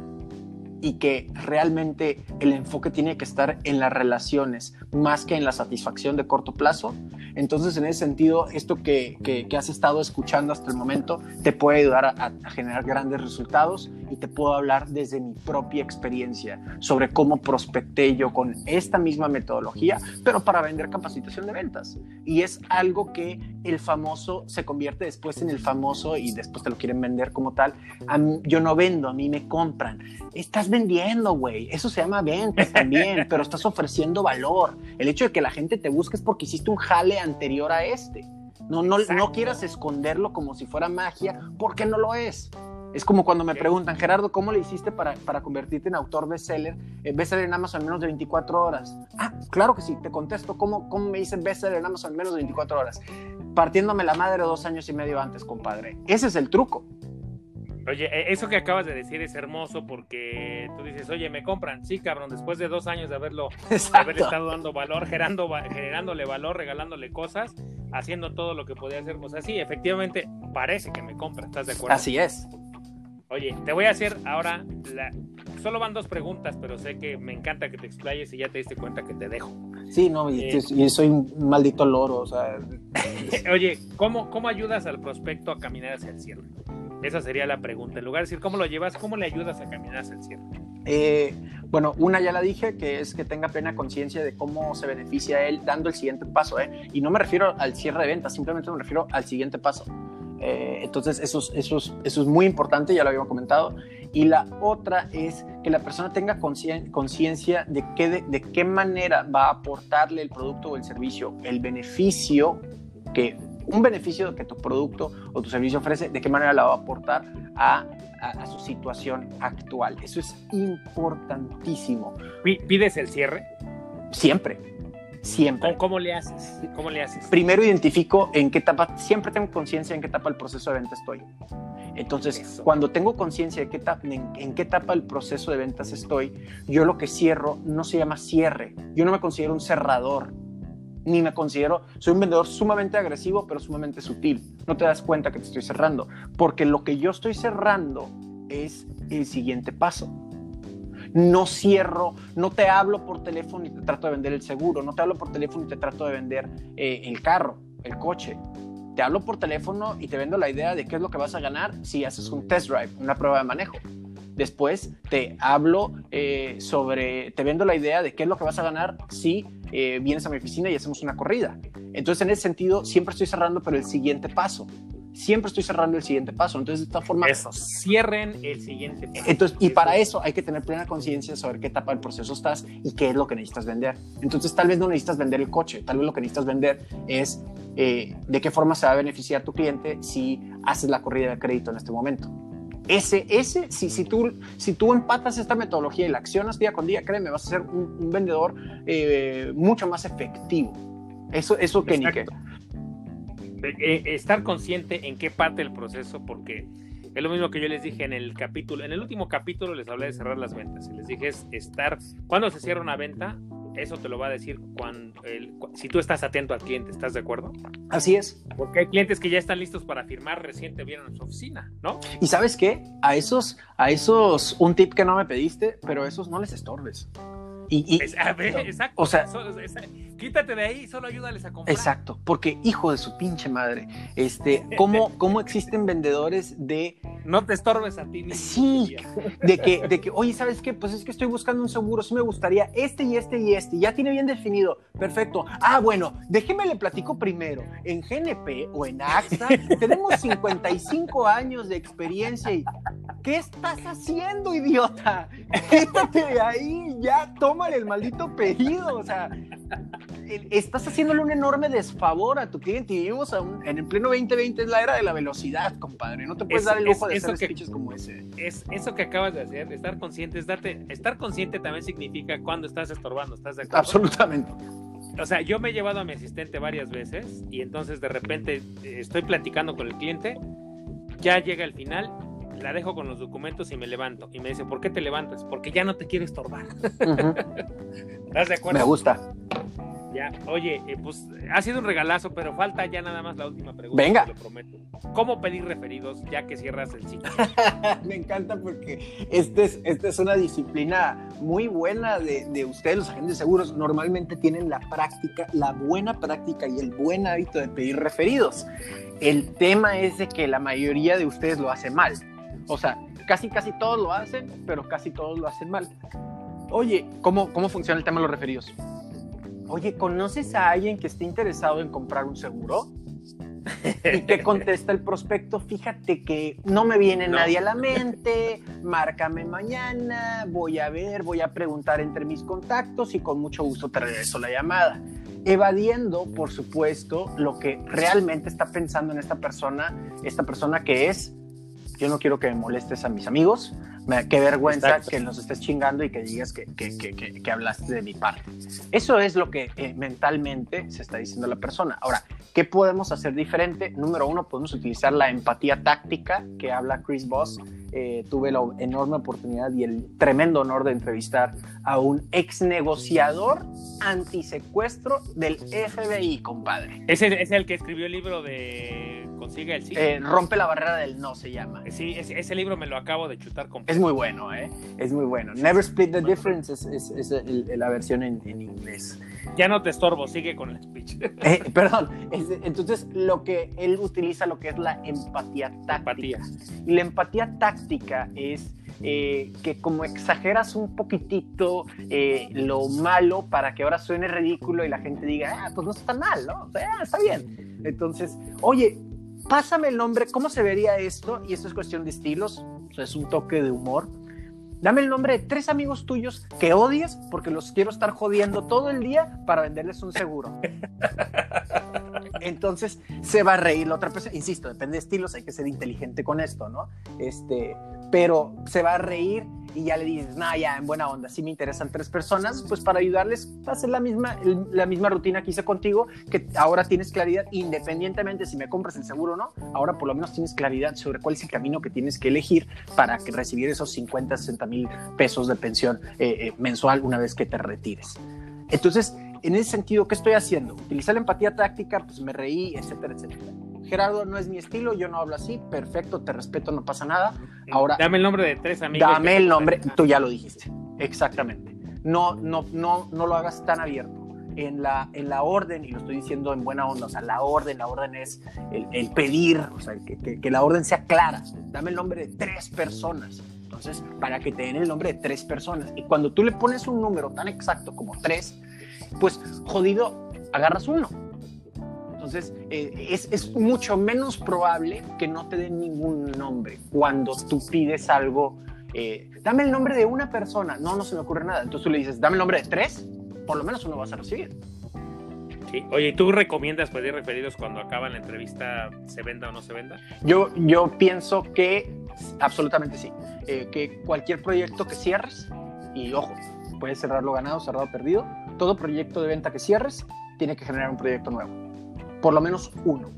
y que realmente el enfoque tiene que estar en las relaciones más que en la satisfacción de corto plazo. Entonces, en ese sentido, esto que, que, has estado escuchando hasta el momento te puede ayudar a, a, generar grandes resultados y te puedo hablar desde mi propia experiencia sobre cómo prospecté yo con esta misma metodología, pero para vender capacitación de ventas. Y es algo que el famoso se convierte después en el famoso y después te lo quieren vender como tal. yo no vendo, a mí me compran. Estás vendiendo, güey. Eso se llama ventas también, pero estás ofreciendo valor. El hecho de que la gente te busque es porque hiciste un jale anterior a este. No, no, no quieras esconderlo como si fuera magia, porque no lo es. Es como cuando me preguntan, Gerardo, ¿cómo le hiciste para, para convertirte en autor bestseller, eh, bestseller en Amazon en menos de 24 horas? Ah, claro que sí, te contesto, ¿cómo, cómo me hice bestseller en Amazon en menos de 24 horas? Partiéndome la madre dos años y medio antes, compadre. Ese es el truco. Oye, e, eso que acabas de decir es hermoso porque tú dices, oye, me compran, sí, cabrón, después de dos años de haberlo, haber estado dando valor, generando, generándole valor, regalándole cosas, haciendo todo lo que podía hacer, pues así, efectivamente, parece que me compra, ¿estás de acuerdo? Así es. Oye, te voy a hacer ahora, la... solo van dos preguntas, pero sé que me encanta que te explayes y ya te diste cuenta que te dejo. Sí, no, y, eh, soy un maldito loro, o sea. Oye, ¿cómo, ¿cómo ayudas al prospecto a caminar hacia el cierre? Esa sería la pregunta. En lugar de decir cómo lo llevas, ¿cómo le ayudas a caminar hacia el cierre? Eh, bueno, una ya la dije, que es que tenga plena conciencia de cómo se beneficia él dando el siguiente paso. ¿eh? Y no me refiero al cierre de ventas, simplemente me refiero al siguiente paso. Eh, entonces, eso, eso, eso es muy importante, ya lo habíamos comentado. Y la otra es que la persona tenga conciencia de, de qué manera va a aportarle el producto o el servicio, el beneficio que un beneficio que tu producto o tu servicio ofrece, de qué manera la va a aportar a, su situación actual. Eso es importantísimo. ¿Pides el cierre? Siempre. Siempre. ¿Cómo, le haces? ¿Cómo le haces? Primero identifico en qué etapa, siempre tengo conciencia en qué etapa del proceso de venta estoy. Entonces, cuando tengo conciencia de en, en, qué etapa del proceso de ventas estoy, yo lo que cierro no se llama cierre. Yo no me considero un cerrador ni me considero, soy un vendedor sumamente agresivo, pero sumamente sutil. No te das cuenta que te estoy cerrando, porque lo que yo estoy cerrando es el siguiente paso. No cierro, no te hablo por teléfono y te trato de vender el seguro, no te hablo por teléfono y te trato de vender eh, el carro, el coche. Te hablo por teléfono y te vendo la idea de qué es lo que vas a ganar si haces un test drive, una prueba de manejo. Después te hablo eh, sobre, te vendo la idea de qué es lo que vas a ganar si eh, vienes a mi oficina y hacemos una corrida. Entonces, en ese sentido, siempre estoy cerrando, pero el siguiente paso. Siempre estoy cerrando el siguiente paso. Entonces, de esta forma. Eso, cierren el siguiente paso. Entonces, y para eso hay que tener plena conciencia sobre qué etapa del proceso estás y qué es lo que necesitas vender. Entonces, tal vez no necesitas vender el coche, tal vez lo que necesitas vender es eh, de qué forma se va a beneficiar tu cliente si haces la corrida de crédito en este momento. Ese, ese, si, si, tú, si tú empatas esta metodología y la accionas día con día, créeme, vas a ser un, vendedor eh, mucho más efectivo. Eso, eso que ni qué. Eh, eh, estar consciente en qué parte del proceso, porque es lo mismo que yo les dije en el capítulo, en el último capítulo les hablé de cerrar las ventas y les dije es estar, cuando se cierra una venta, eso te lo va a decir cuando el- si tú estás atento al cliente, ¿estás de acuerdo? Así es. Porque hay clientes que ya están listos para firmar, recién te vieron en su oficina, ¿no? Y sabes qué? A esos, a esos, un tip que no me pediste, pero a esos no les estorbes. Y, y- Es- a ver, exacto. o sea- solo- es- quítate de ahí, solo ayúdales a comprar. exacto, porque hijo de su pinche madre, este, ¿cómo, cómo existen vendedores de No te estorbes a ti mismo. Sí, de que, de que, oye, ¿sabes qué? Pues es que estoy buscando un seguro, sí me gustaría este y este y este, ya tiene bien definido, perfecto. Ah, bueno, déjeme le platico primero. En GNP o en AXA tenemos 55 años de experiencia y ¿qué estás haciendo, idiota? Quítate de ahí, ya, tómale el maldito pedido, o sea, estás haciéndole un enorme desfavor a tu cliente y vivimos aún- en el pleno 2020 es la era de la velocidad, compadre, no te puedes Es- dar el lujo es- de hacer speeches como ese. Es eso que acabas de hacer, estar consciente, es darte, estar consciente también significa cuando estás estorbando, ¿estás de acuerdo? Absolutamente. O sea, yo me he llevado a mi asistente varias veces y entonces de repente eh, estoy platicando con el cliente, ya llega el final, la dejo con los documentos y me levanto. Y me dice, ¿por qué te levantas? Porque ya no te quiero estorbar. Ujú. ¿Estás de acuerdo? Me gusta. Ya, oye, eh, pues ha sido un regalazo, pero falta ya nada más la última pregunta. Venga. Te lo prometo. ¿Cómo pedir referidos ya que cierras el ciclo? Me encanta porque esta es, esta es una disciplina muy buena de, de ustedes, los agentes de seguros. Normalmente tienen la práctica, la buena práctica y el buen hábito de pedir referidos. El tema es de que la mayoría de ustedes lo hacen mal. O sea, casi, casi todos lo hacen, pero casi todos lo hacen mal. Oye, ¿cómo, cómo funciona el tema de los referidos? Oye, ¿conoces a alguien que esté interesado en comprar un seguro? ¿Y qué contesta el prospecto? Fíjate que no me viene No. nadie a la mente, márcame mañana, voy a ver, voy a preguntar entre mis contactos y con mucho gusto te regreso la llamada. Evadiendo, por supuesto, lo que realmente está pensando en esta persona, esta persona que es, yo no quiero que me molestes a mis amigos, me- qué vergüenza Exacto. que nos estés chingando y que digas que, que- que- que- que hablaste de mi parte. Eso es lo que eh, mentalmente se está diciendo la persona. Ahora, ¿qué podemos hacer diferente? Número uno, podemos utilizar la empatía táctica que habla Chris Voss. Eh, tuve la enorme oportunidad y el tremendo honor de entrevistar a un ex negociador antisecuestro del FBI, compadre. Ese es el que escribió el libro de Consigue el sí. Eh, rompe la barrera del no se llama. Sí, ese, ese libro me lo acabo de chutar con Es muy bueno, ¿eh? Es muy bueno. Never Split the Difference es, es- es el- la versión en, en inglés. Ya no te estorbo, sigue con el speech. Eh, perdón. Es- entonces, lo que él utiliza lo que es la empatía táctica. Empatía. Y la empatía táctica es eh, que como exageras un poquitito eh, lo malo para que ahora suene ridículo y la gente diga, ah, pues no está mal, ¿no? O sea, ah, está bien. Entonces, oye, pásame el nombre, ¿cómo se vería esto? Y esto es cuestión de estilos, es un toque de humor. Dame el nombre de tres amigos tuyos que odies porque los quiero estar jodiendo todo el día para venderles un seguro. Entonces se va a reír la otra persona. Insisto, depende de estilos, hay que ser inteligente con esto, ¿no? Este, pero se va a reír y ya le dices, nah, ya, en buena onda, si me interesan tres personas, pues para ayudarles a hacer la misma, el- la misma rutina que hice contigo, que ahora tienes claridad, independientemente si me compras el seguro o no, ahora por lo menos tienes claridad sobre cuál es el camino que tienes que elegir para que recibir esos 50, 60 mil pesos de pensión eh, eh, mensual una vez que te retires. Entonces, en ese sentido, ¿qué estoy haciendo? Utilizar la empatía táctica, pues me reí, etcétera, etcétera. Gerardo, no es mi estilo, yo no hablo así, perfecto, te respeto, no pasa nada. Ahora, Dame el nombre de tres amigos. dame el nombre, tú ya lo dijiste, exactamente. No, no, no, no lo hagas tan abierto. En la, en la orden, y lo estoy diciendo en buena onda, o sea, la orden, la orden es el, el pedir, o sea, que, que- que la orden sea clara. Dame el nombre de tres personas. Entonces, para que te den el nombre de tres personas. Y cuando tú le pones un número tan exacto como tres, pues jodido, agarras uno. Entonces, eh, es, es mucho menos probable que no te den ningún nombre cuando tú pides algo. eh, dame el nombre de una persona. No, no se me ocurre nada. Entonces tú le dices, dame el nombre de tres, por lo menos uno vas a recibir. Sí. Oye, ¿y ¿tú recomiendas pedir referidos cuando acaba la entrevista, se venda o no se venda? Yo, yo pienso que absolutamente sí. Eh, que cualquier proyecto que cierres, y ojo, puedes cerrarlo ganado, cerrado perdido, todo proyecto de venta que cierres tiene que generar un proyecto nuevo. Por lo menos uno.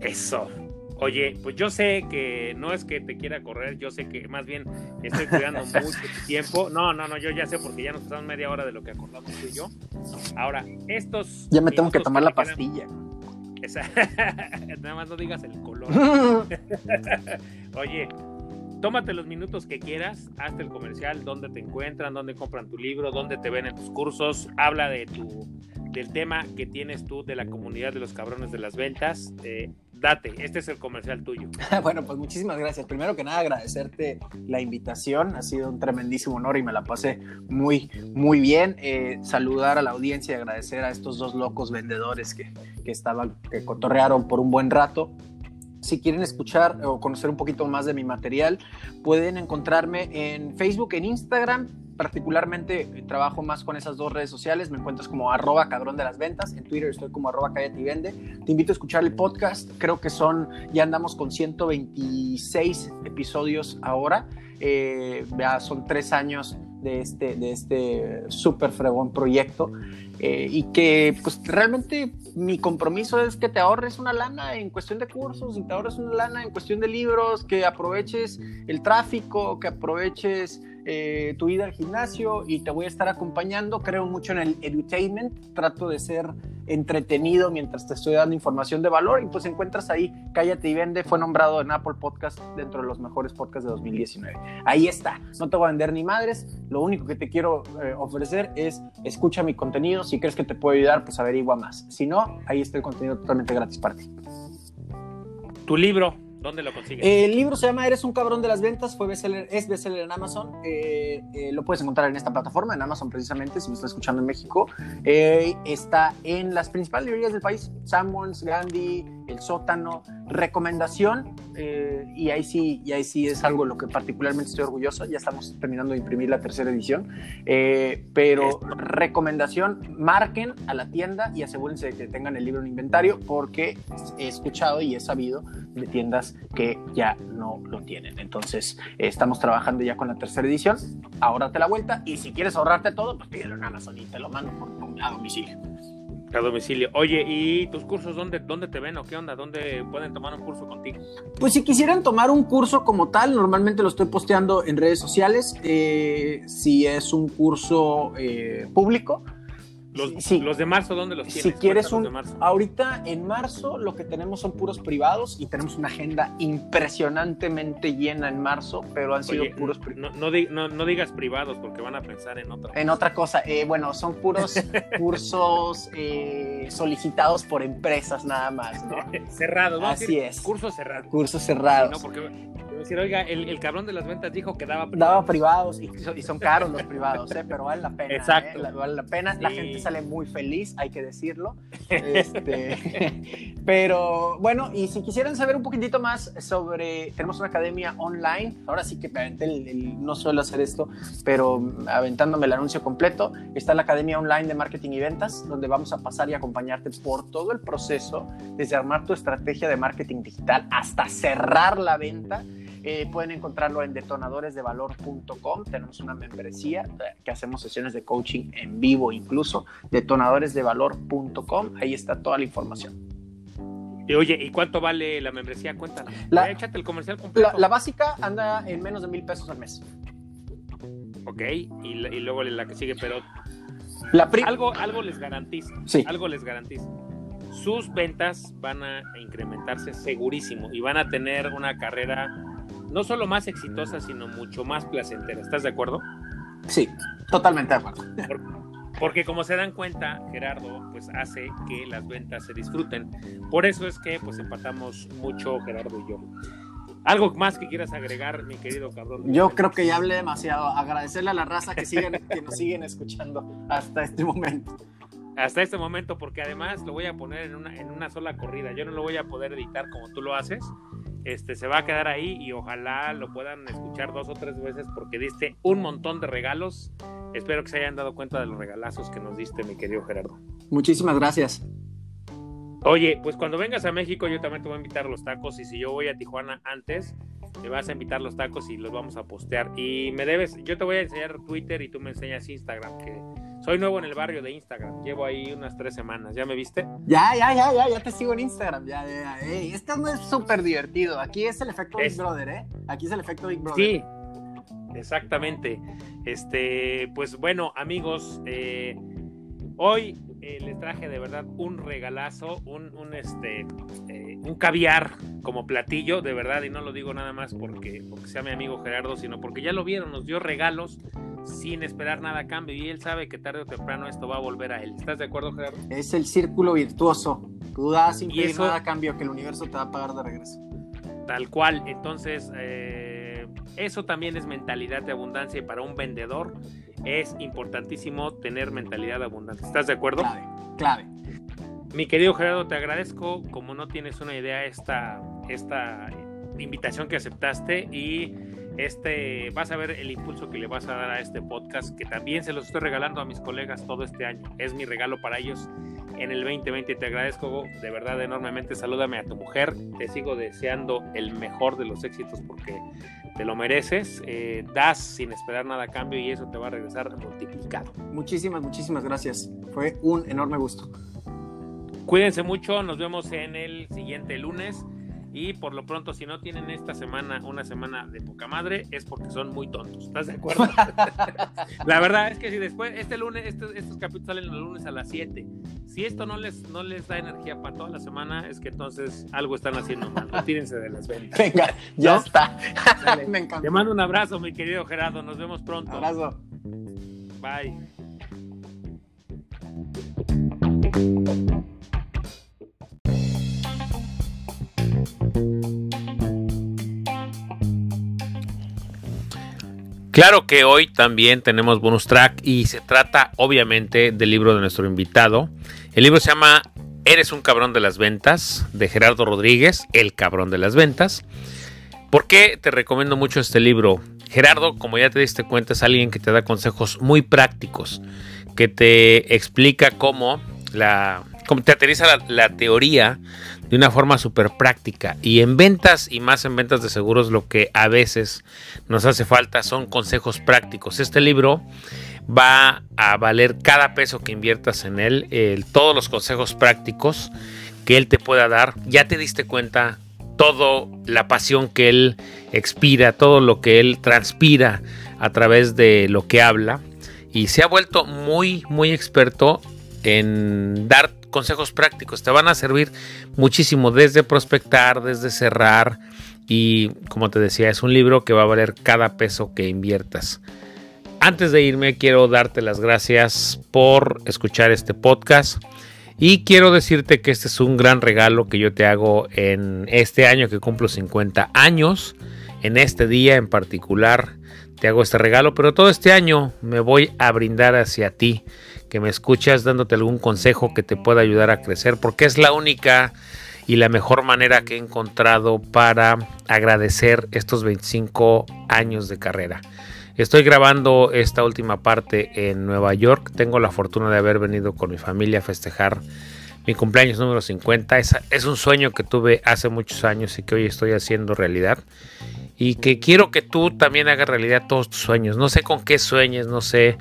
Eso. Oye, pues yo sé que no es que te quiera correr, yo sé que más bien estoy cuidando mucho tu tiempo. No, no, no, yo ya sé porque ya nos pasamos media hora de lo que acordamos tú y yo. Ahora, estos. Ya me tengo que tomar la quedan- pastilla. Esa- Nada más no digas el color. Oye, tómate los minutos que quieras, hazte el comercial, dónde te encuentran, dónde compran tu libro, dónde te ven en tus cursos, habla de tu del tema que tienes tú de la comunidad de los cabrones de las ventas. Eh, date, este es el comercial tuyo. Bueno, pues muchísimas gracias. Primero que nada, agradecerte la invitación. Ha sido un tremendísimo honor y me la pasé muy, muy bien. Eh, saludar a la audiencia y agradecer a estos dos locos vendedores que, que estaban, que cotorrearon por un buen rato. Si quieren escuchar o conocer un poquito más de mi material, pueden encontrarme en Facebook, en Instagram. Particularmente eh, trabajo más con esas dos redes sociales. Me encuentras como arroba cabrón de las ventas. En Twitter estoy como arroba y vende. Te invito a escuchar el podcast. Creo que son, ya andamos con 126 episodios ahora. Eh, ya son tres años de este, de este súper fregón proyecto. Eh, y que pues realmente mi compromiso es que te ahorres una lana en cuestión de cursos y te ahorres una lana en cuestión de libros, que aproveches el tráfico, que aproveches eh, tu ida al gimnasio y te voy a estar acompañando. Creo mucho en el edutainment, trato de ser entretenido mientras te estoy dando información de valor y pues encuentras ahí Cállate y Vende, fue nombrado en Apple Podcast dentro de los mejores podcasts de 2019. Ahí está, no te voy a vender ni madres, lo único que te quiero eh, ofrecer es escucha mi contenido, si crees que te puedo ayudar, pues averigua más. Si no, ahí está el contenido totalmente gratis para ti. Tu libro, ¿dónde lo consigues? El libro se llama Eres un cabrón de las ventas, fue bestseller, es en Amazon. Eh, eh, lo puedes encontrar en esta plataforma, en Amazon precisamente, si me estás escuchando en México. Eh, está en las principales librerías del país, Samuels, Gandhi, El Sótano. Recomendación, eh, y, ahí sí, y ahí sí es algo de lo que particularmente estoy orgulloso. Ya estamos terminando de imprimir la tercera edición. Eh, pero recomendación, marquen a la tienda y asegúrense de que tengan el libro en inventario porque he escuchado y he sabido de tiendas que ya no lo tienen. Entonces, eh, estamos trabajando ya con la tercera edición. Ahórrate la vuelta y si quieres ahorrarte todo, pues pídelo en Amazon y te lo mando por, a domicilio. A domicilio. Oye, ¿y tus cursos dónde, dónde te ven o qué onda? ¿Dónde pueden tomar un curso contigo? Pues si quisieran tomar un curso como tal, normalmente lo estoy posteando en redes sociales. Eh, si es un curso eh, público, Los, Sí. los de marzo, ¿dónde los si tienes? quieres Cuéntanos un... de marzo. Ahorita en marzo lo que tenemos son puros privados y tenemos una agenda impresionantemente llena en marzo, pero han sido puros privados. no, no, di- no- no digas privados porque van a pensar en otra. En otra cosa, eh, bueno, son puros cursos eh, solicitados por empresas nada más, ¿no? Cerrados, Así decir, es. Curso cerrado. Cursos Sí, cerrados. no, porque decir, oiga, el, el cabrón de las ventas dijo que daba Daba privados y, y son caros los privados, ¿eh? pero vale la pena. Exacto. ¿eh? La- Vale la pena. La Sí. gente sale muy feliz, hay que decirlo. Este, pero bueno, y si quisieran saber un poquitito más sobre, tenemos una academia online. Ahora sí que el- el- no suelo hacer esto, pero aventándome el anuncio completo, está la academia online de marketing y ventas, donde vamos a pasar y acompañarte por todo el proceso, desde armar tu estrategia de marketing digital hasta cerrar la venta. Eh, pueden encontrarlo en detonadoresdevalor.com. Tenemos una membresía eh, que hacemos sesiones de coaching en vivo incluso. Detonadoresdevalor.com. Ahí está toda la información. Y oye, ¿y cuánto vale la membresía? Cuéntanos. La- échate el comercial completo. La, la básica anda en menos de mil pesos al mes. Ok, y, luego la que sigue, pero La algo, algo les garantizo. Sí. Algo les garantizo. Sus ventas van a incrementarse segurísimo y van a tener una carrera no solo más exitosa, sino mucho más placentera. ¿Estás de acuerdo? Sí, totalmente de acuerdo. Porque como se dan cuenta, Gerardo, pues hace que las ventas se disfruten. Por eso es que pues empatamos mucho Gerardo y yo. ¿Algo más que quieras agregar, mi querido cabrón? Yo creo que ya hablé demasiado. Agradecerle a la raza que, siguen, que nos siguen escuchando hasta este momento. Hasta este momento, porque además lo voy a poner en una, en una sola corrida. Yo no lo voy a poder editar como tú lo haces. Este se va a quedar ahí y ojalá lo puedan escuchar dos o tres veces porque diste un montón de regalos. Espero que se hayan dado cuenta de los regalazos que nos diste, mi querido Gerardo. Muchísimas gracias. Oye, pues cuando vengas a México yo también te voy a invitar a los tacos y si yo voy a Tijuana antes, me vas a invitar los tacos y los vamos a postear. Y me debes, yo te voy a enseñar Twitter y tú me enseñas Instagram, que Soy nuevo en el barrio de Instagram. Llevo ahí unas tres semanas. ¿Ya me viste? Ya, ya, ya, ya, ya te sigo en Instagram. Ya, ya, Ey, esto no es súper divertido. Aquí es el efecto Es- Big Brother, ¿eh? Aquí es el efecto Big Brother. Sí, exactamente. Este, pues bueno, amigos, eh, hoy eh, les traje de verdad un regalazo, un, un, este, eh, un caviar como platillo, de verdad, y no lo digo nada más porque, porque sea mi amigo Gerardo, sino porque ya lo vieron, nos dio regalos sin esperar nada a cambio y él sabe que tarde o temprano esto va a volver a él. ¿Estás de acuerdo, Gerardo? Es el círculo virtuoso. Tú das sin pedir eso- nada a cambio que el universo te va a pagar de regreso. Tal cual. Entonces, eh, eso también es mentalidad de abundancia y para un vendedor es importantísimo tener mentalidad abundante. ¿Estás de acuerdo? Clave, clave. Mi querido Gerardo, te agradezco, como no tienes una idea, esta, esta invitación que aceptaste y este vas a ver el impulso que le vas a dar a este podcast, que también se los estoy regalando a mis colegas todo este año. Es mi regalo para ellos en el 2020. Te agradezco de verdad enormemente. Salúdame a tu mujer. Te sigo deseando el mejor de los éxitos porque te lo mereces. Eh, das sin esperar nada a cambio y eso te va a regresar multiplicado. Muchísimas, muchísimas gracias. Fue un enorme gusto. Cuídense mucho, nos vemos en el siguiente lunes. Y por lo pronto, si no tienen esta semana una semana de poca madre, es porque son muy tontos. ¿Estás de acuerdo? La verdad es que si después, este lunes, estos, estos capítulos salen los lunes a las 7. Si esto no les, no les da energía para toda la semana, es que entonces algo están haciendo mal. Tírense de las ventas. Venga, ya ¿No? está. Me encanta. Te mando un abrazo, mi querido Gerardo. Nos vemos pronto. Abrazo. Bye. Claro que hoy también tenemos bonus track y se trata obviamente del libro de nuestro invitado. El libro se llama Eres un cabrón de las ventas de Gerardo Rodríguez, el cabrón de las ventas. ¿Por qué te recomiendo mucho este libro? Gerardo, como ya te diste cuenta, es alguien que te da consejos muy prácticos, que te explica cómo te aterriza la, la teoría de una forma súper práctica. Y en ventas y más en ventas de seguros, lo que a veces nos hace falta son consejos prácticos. Este libro va a valer cada peso que inviertas en él, todos los consejos prácticos que él te pueda dar. Ya te diste cuenta todo la pasión que él expira, todo lo que él transpira a través de lo que habla y se ha vuelto muy muy experto en dar consejos prácticos. Te van a servir muchísimo desde prospectar, desde cerrar y como te decía, es un libro que va a valer cada peso que inviertas. Antes de irme, quiero darte las gracias por escuchar este podcast. Y quiero decirte que este es un gran regalo que yo te hago en este año que cumplo 50 años. En este día en particular te hago este regalo, pero todo este año me voy a brindar hacia ti, que me escuchas dándote algún consejo que te pueda ayudar a crecer, porque es la única y la mejor manera que he encontrado para agradecer estos 25 años de carrera. Estoy grabando esta última parte en Nueva York. Tengo la fortuna de haber venido con mi familia a festejar mi cumpleaños número 50. Es, es un sueño que tuve hace muchos años y que hoy estoy haciendo realidad. Y que quiero que tú también hagas realidad todos tus sueños. No sé con qué sueñes, no sé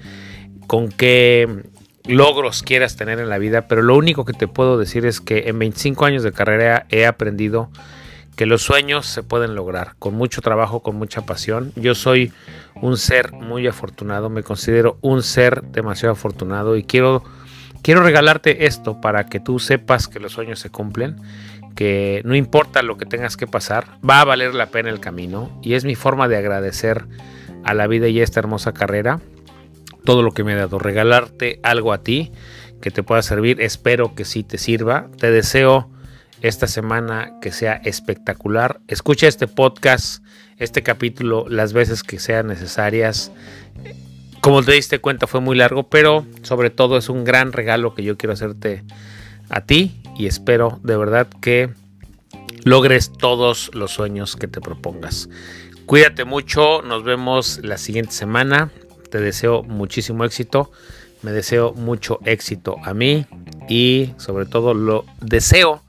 con qué logros quieras tener en la vida, pero lo único que te puedo decir es que en 25 años de carrera he aprendido que los sueños se pueden lograr con mucho trabajo, con mucha pasión. Yo soy un ser muy afortunado, me considero un ser demasiado afortunado y quiero quiero regalarte esto para que tú sepas que los sueños se cumplen, que no importa lo que tengas que pasar, va a valer la pena el camino y es mi forma de agradecer a la vida y a esta hermosa carrera todo lo que me ha dado, regalarte algo a ti que te pueda servir, espero que sí te sirva. Te deseo esta semana que sea espectacular. Escucha este podcast, este capítulo las veces que sean necesarias. Como te diste cuenta fue muy largo, pero sobre todo es un gran regalo que yo quiero hacerte a ti y espero de verdad que logres todos los sueños que te propongas. Cuídate mucho, nos vemos la siguiente semana. Te deseo muchísimo éxito. Me deseo mucho éxito a mí y sobre todo lo deseo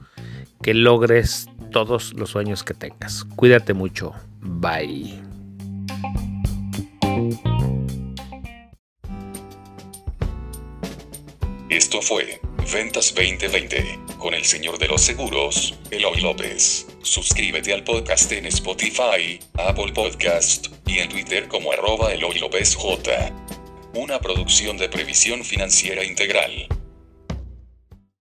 que logres todos los sueños que tengas. Cuídate mucho. Bye. Esto fue Ventas 2020 con el señor de los seguros, Eloy López. Suscríbete al podcast en Spotify, Apple Podcast y en Twitter como arroba Eloy López J. Una producción de previsión financiera integral.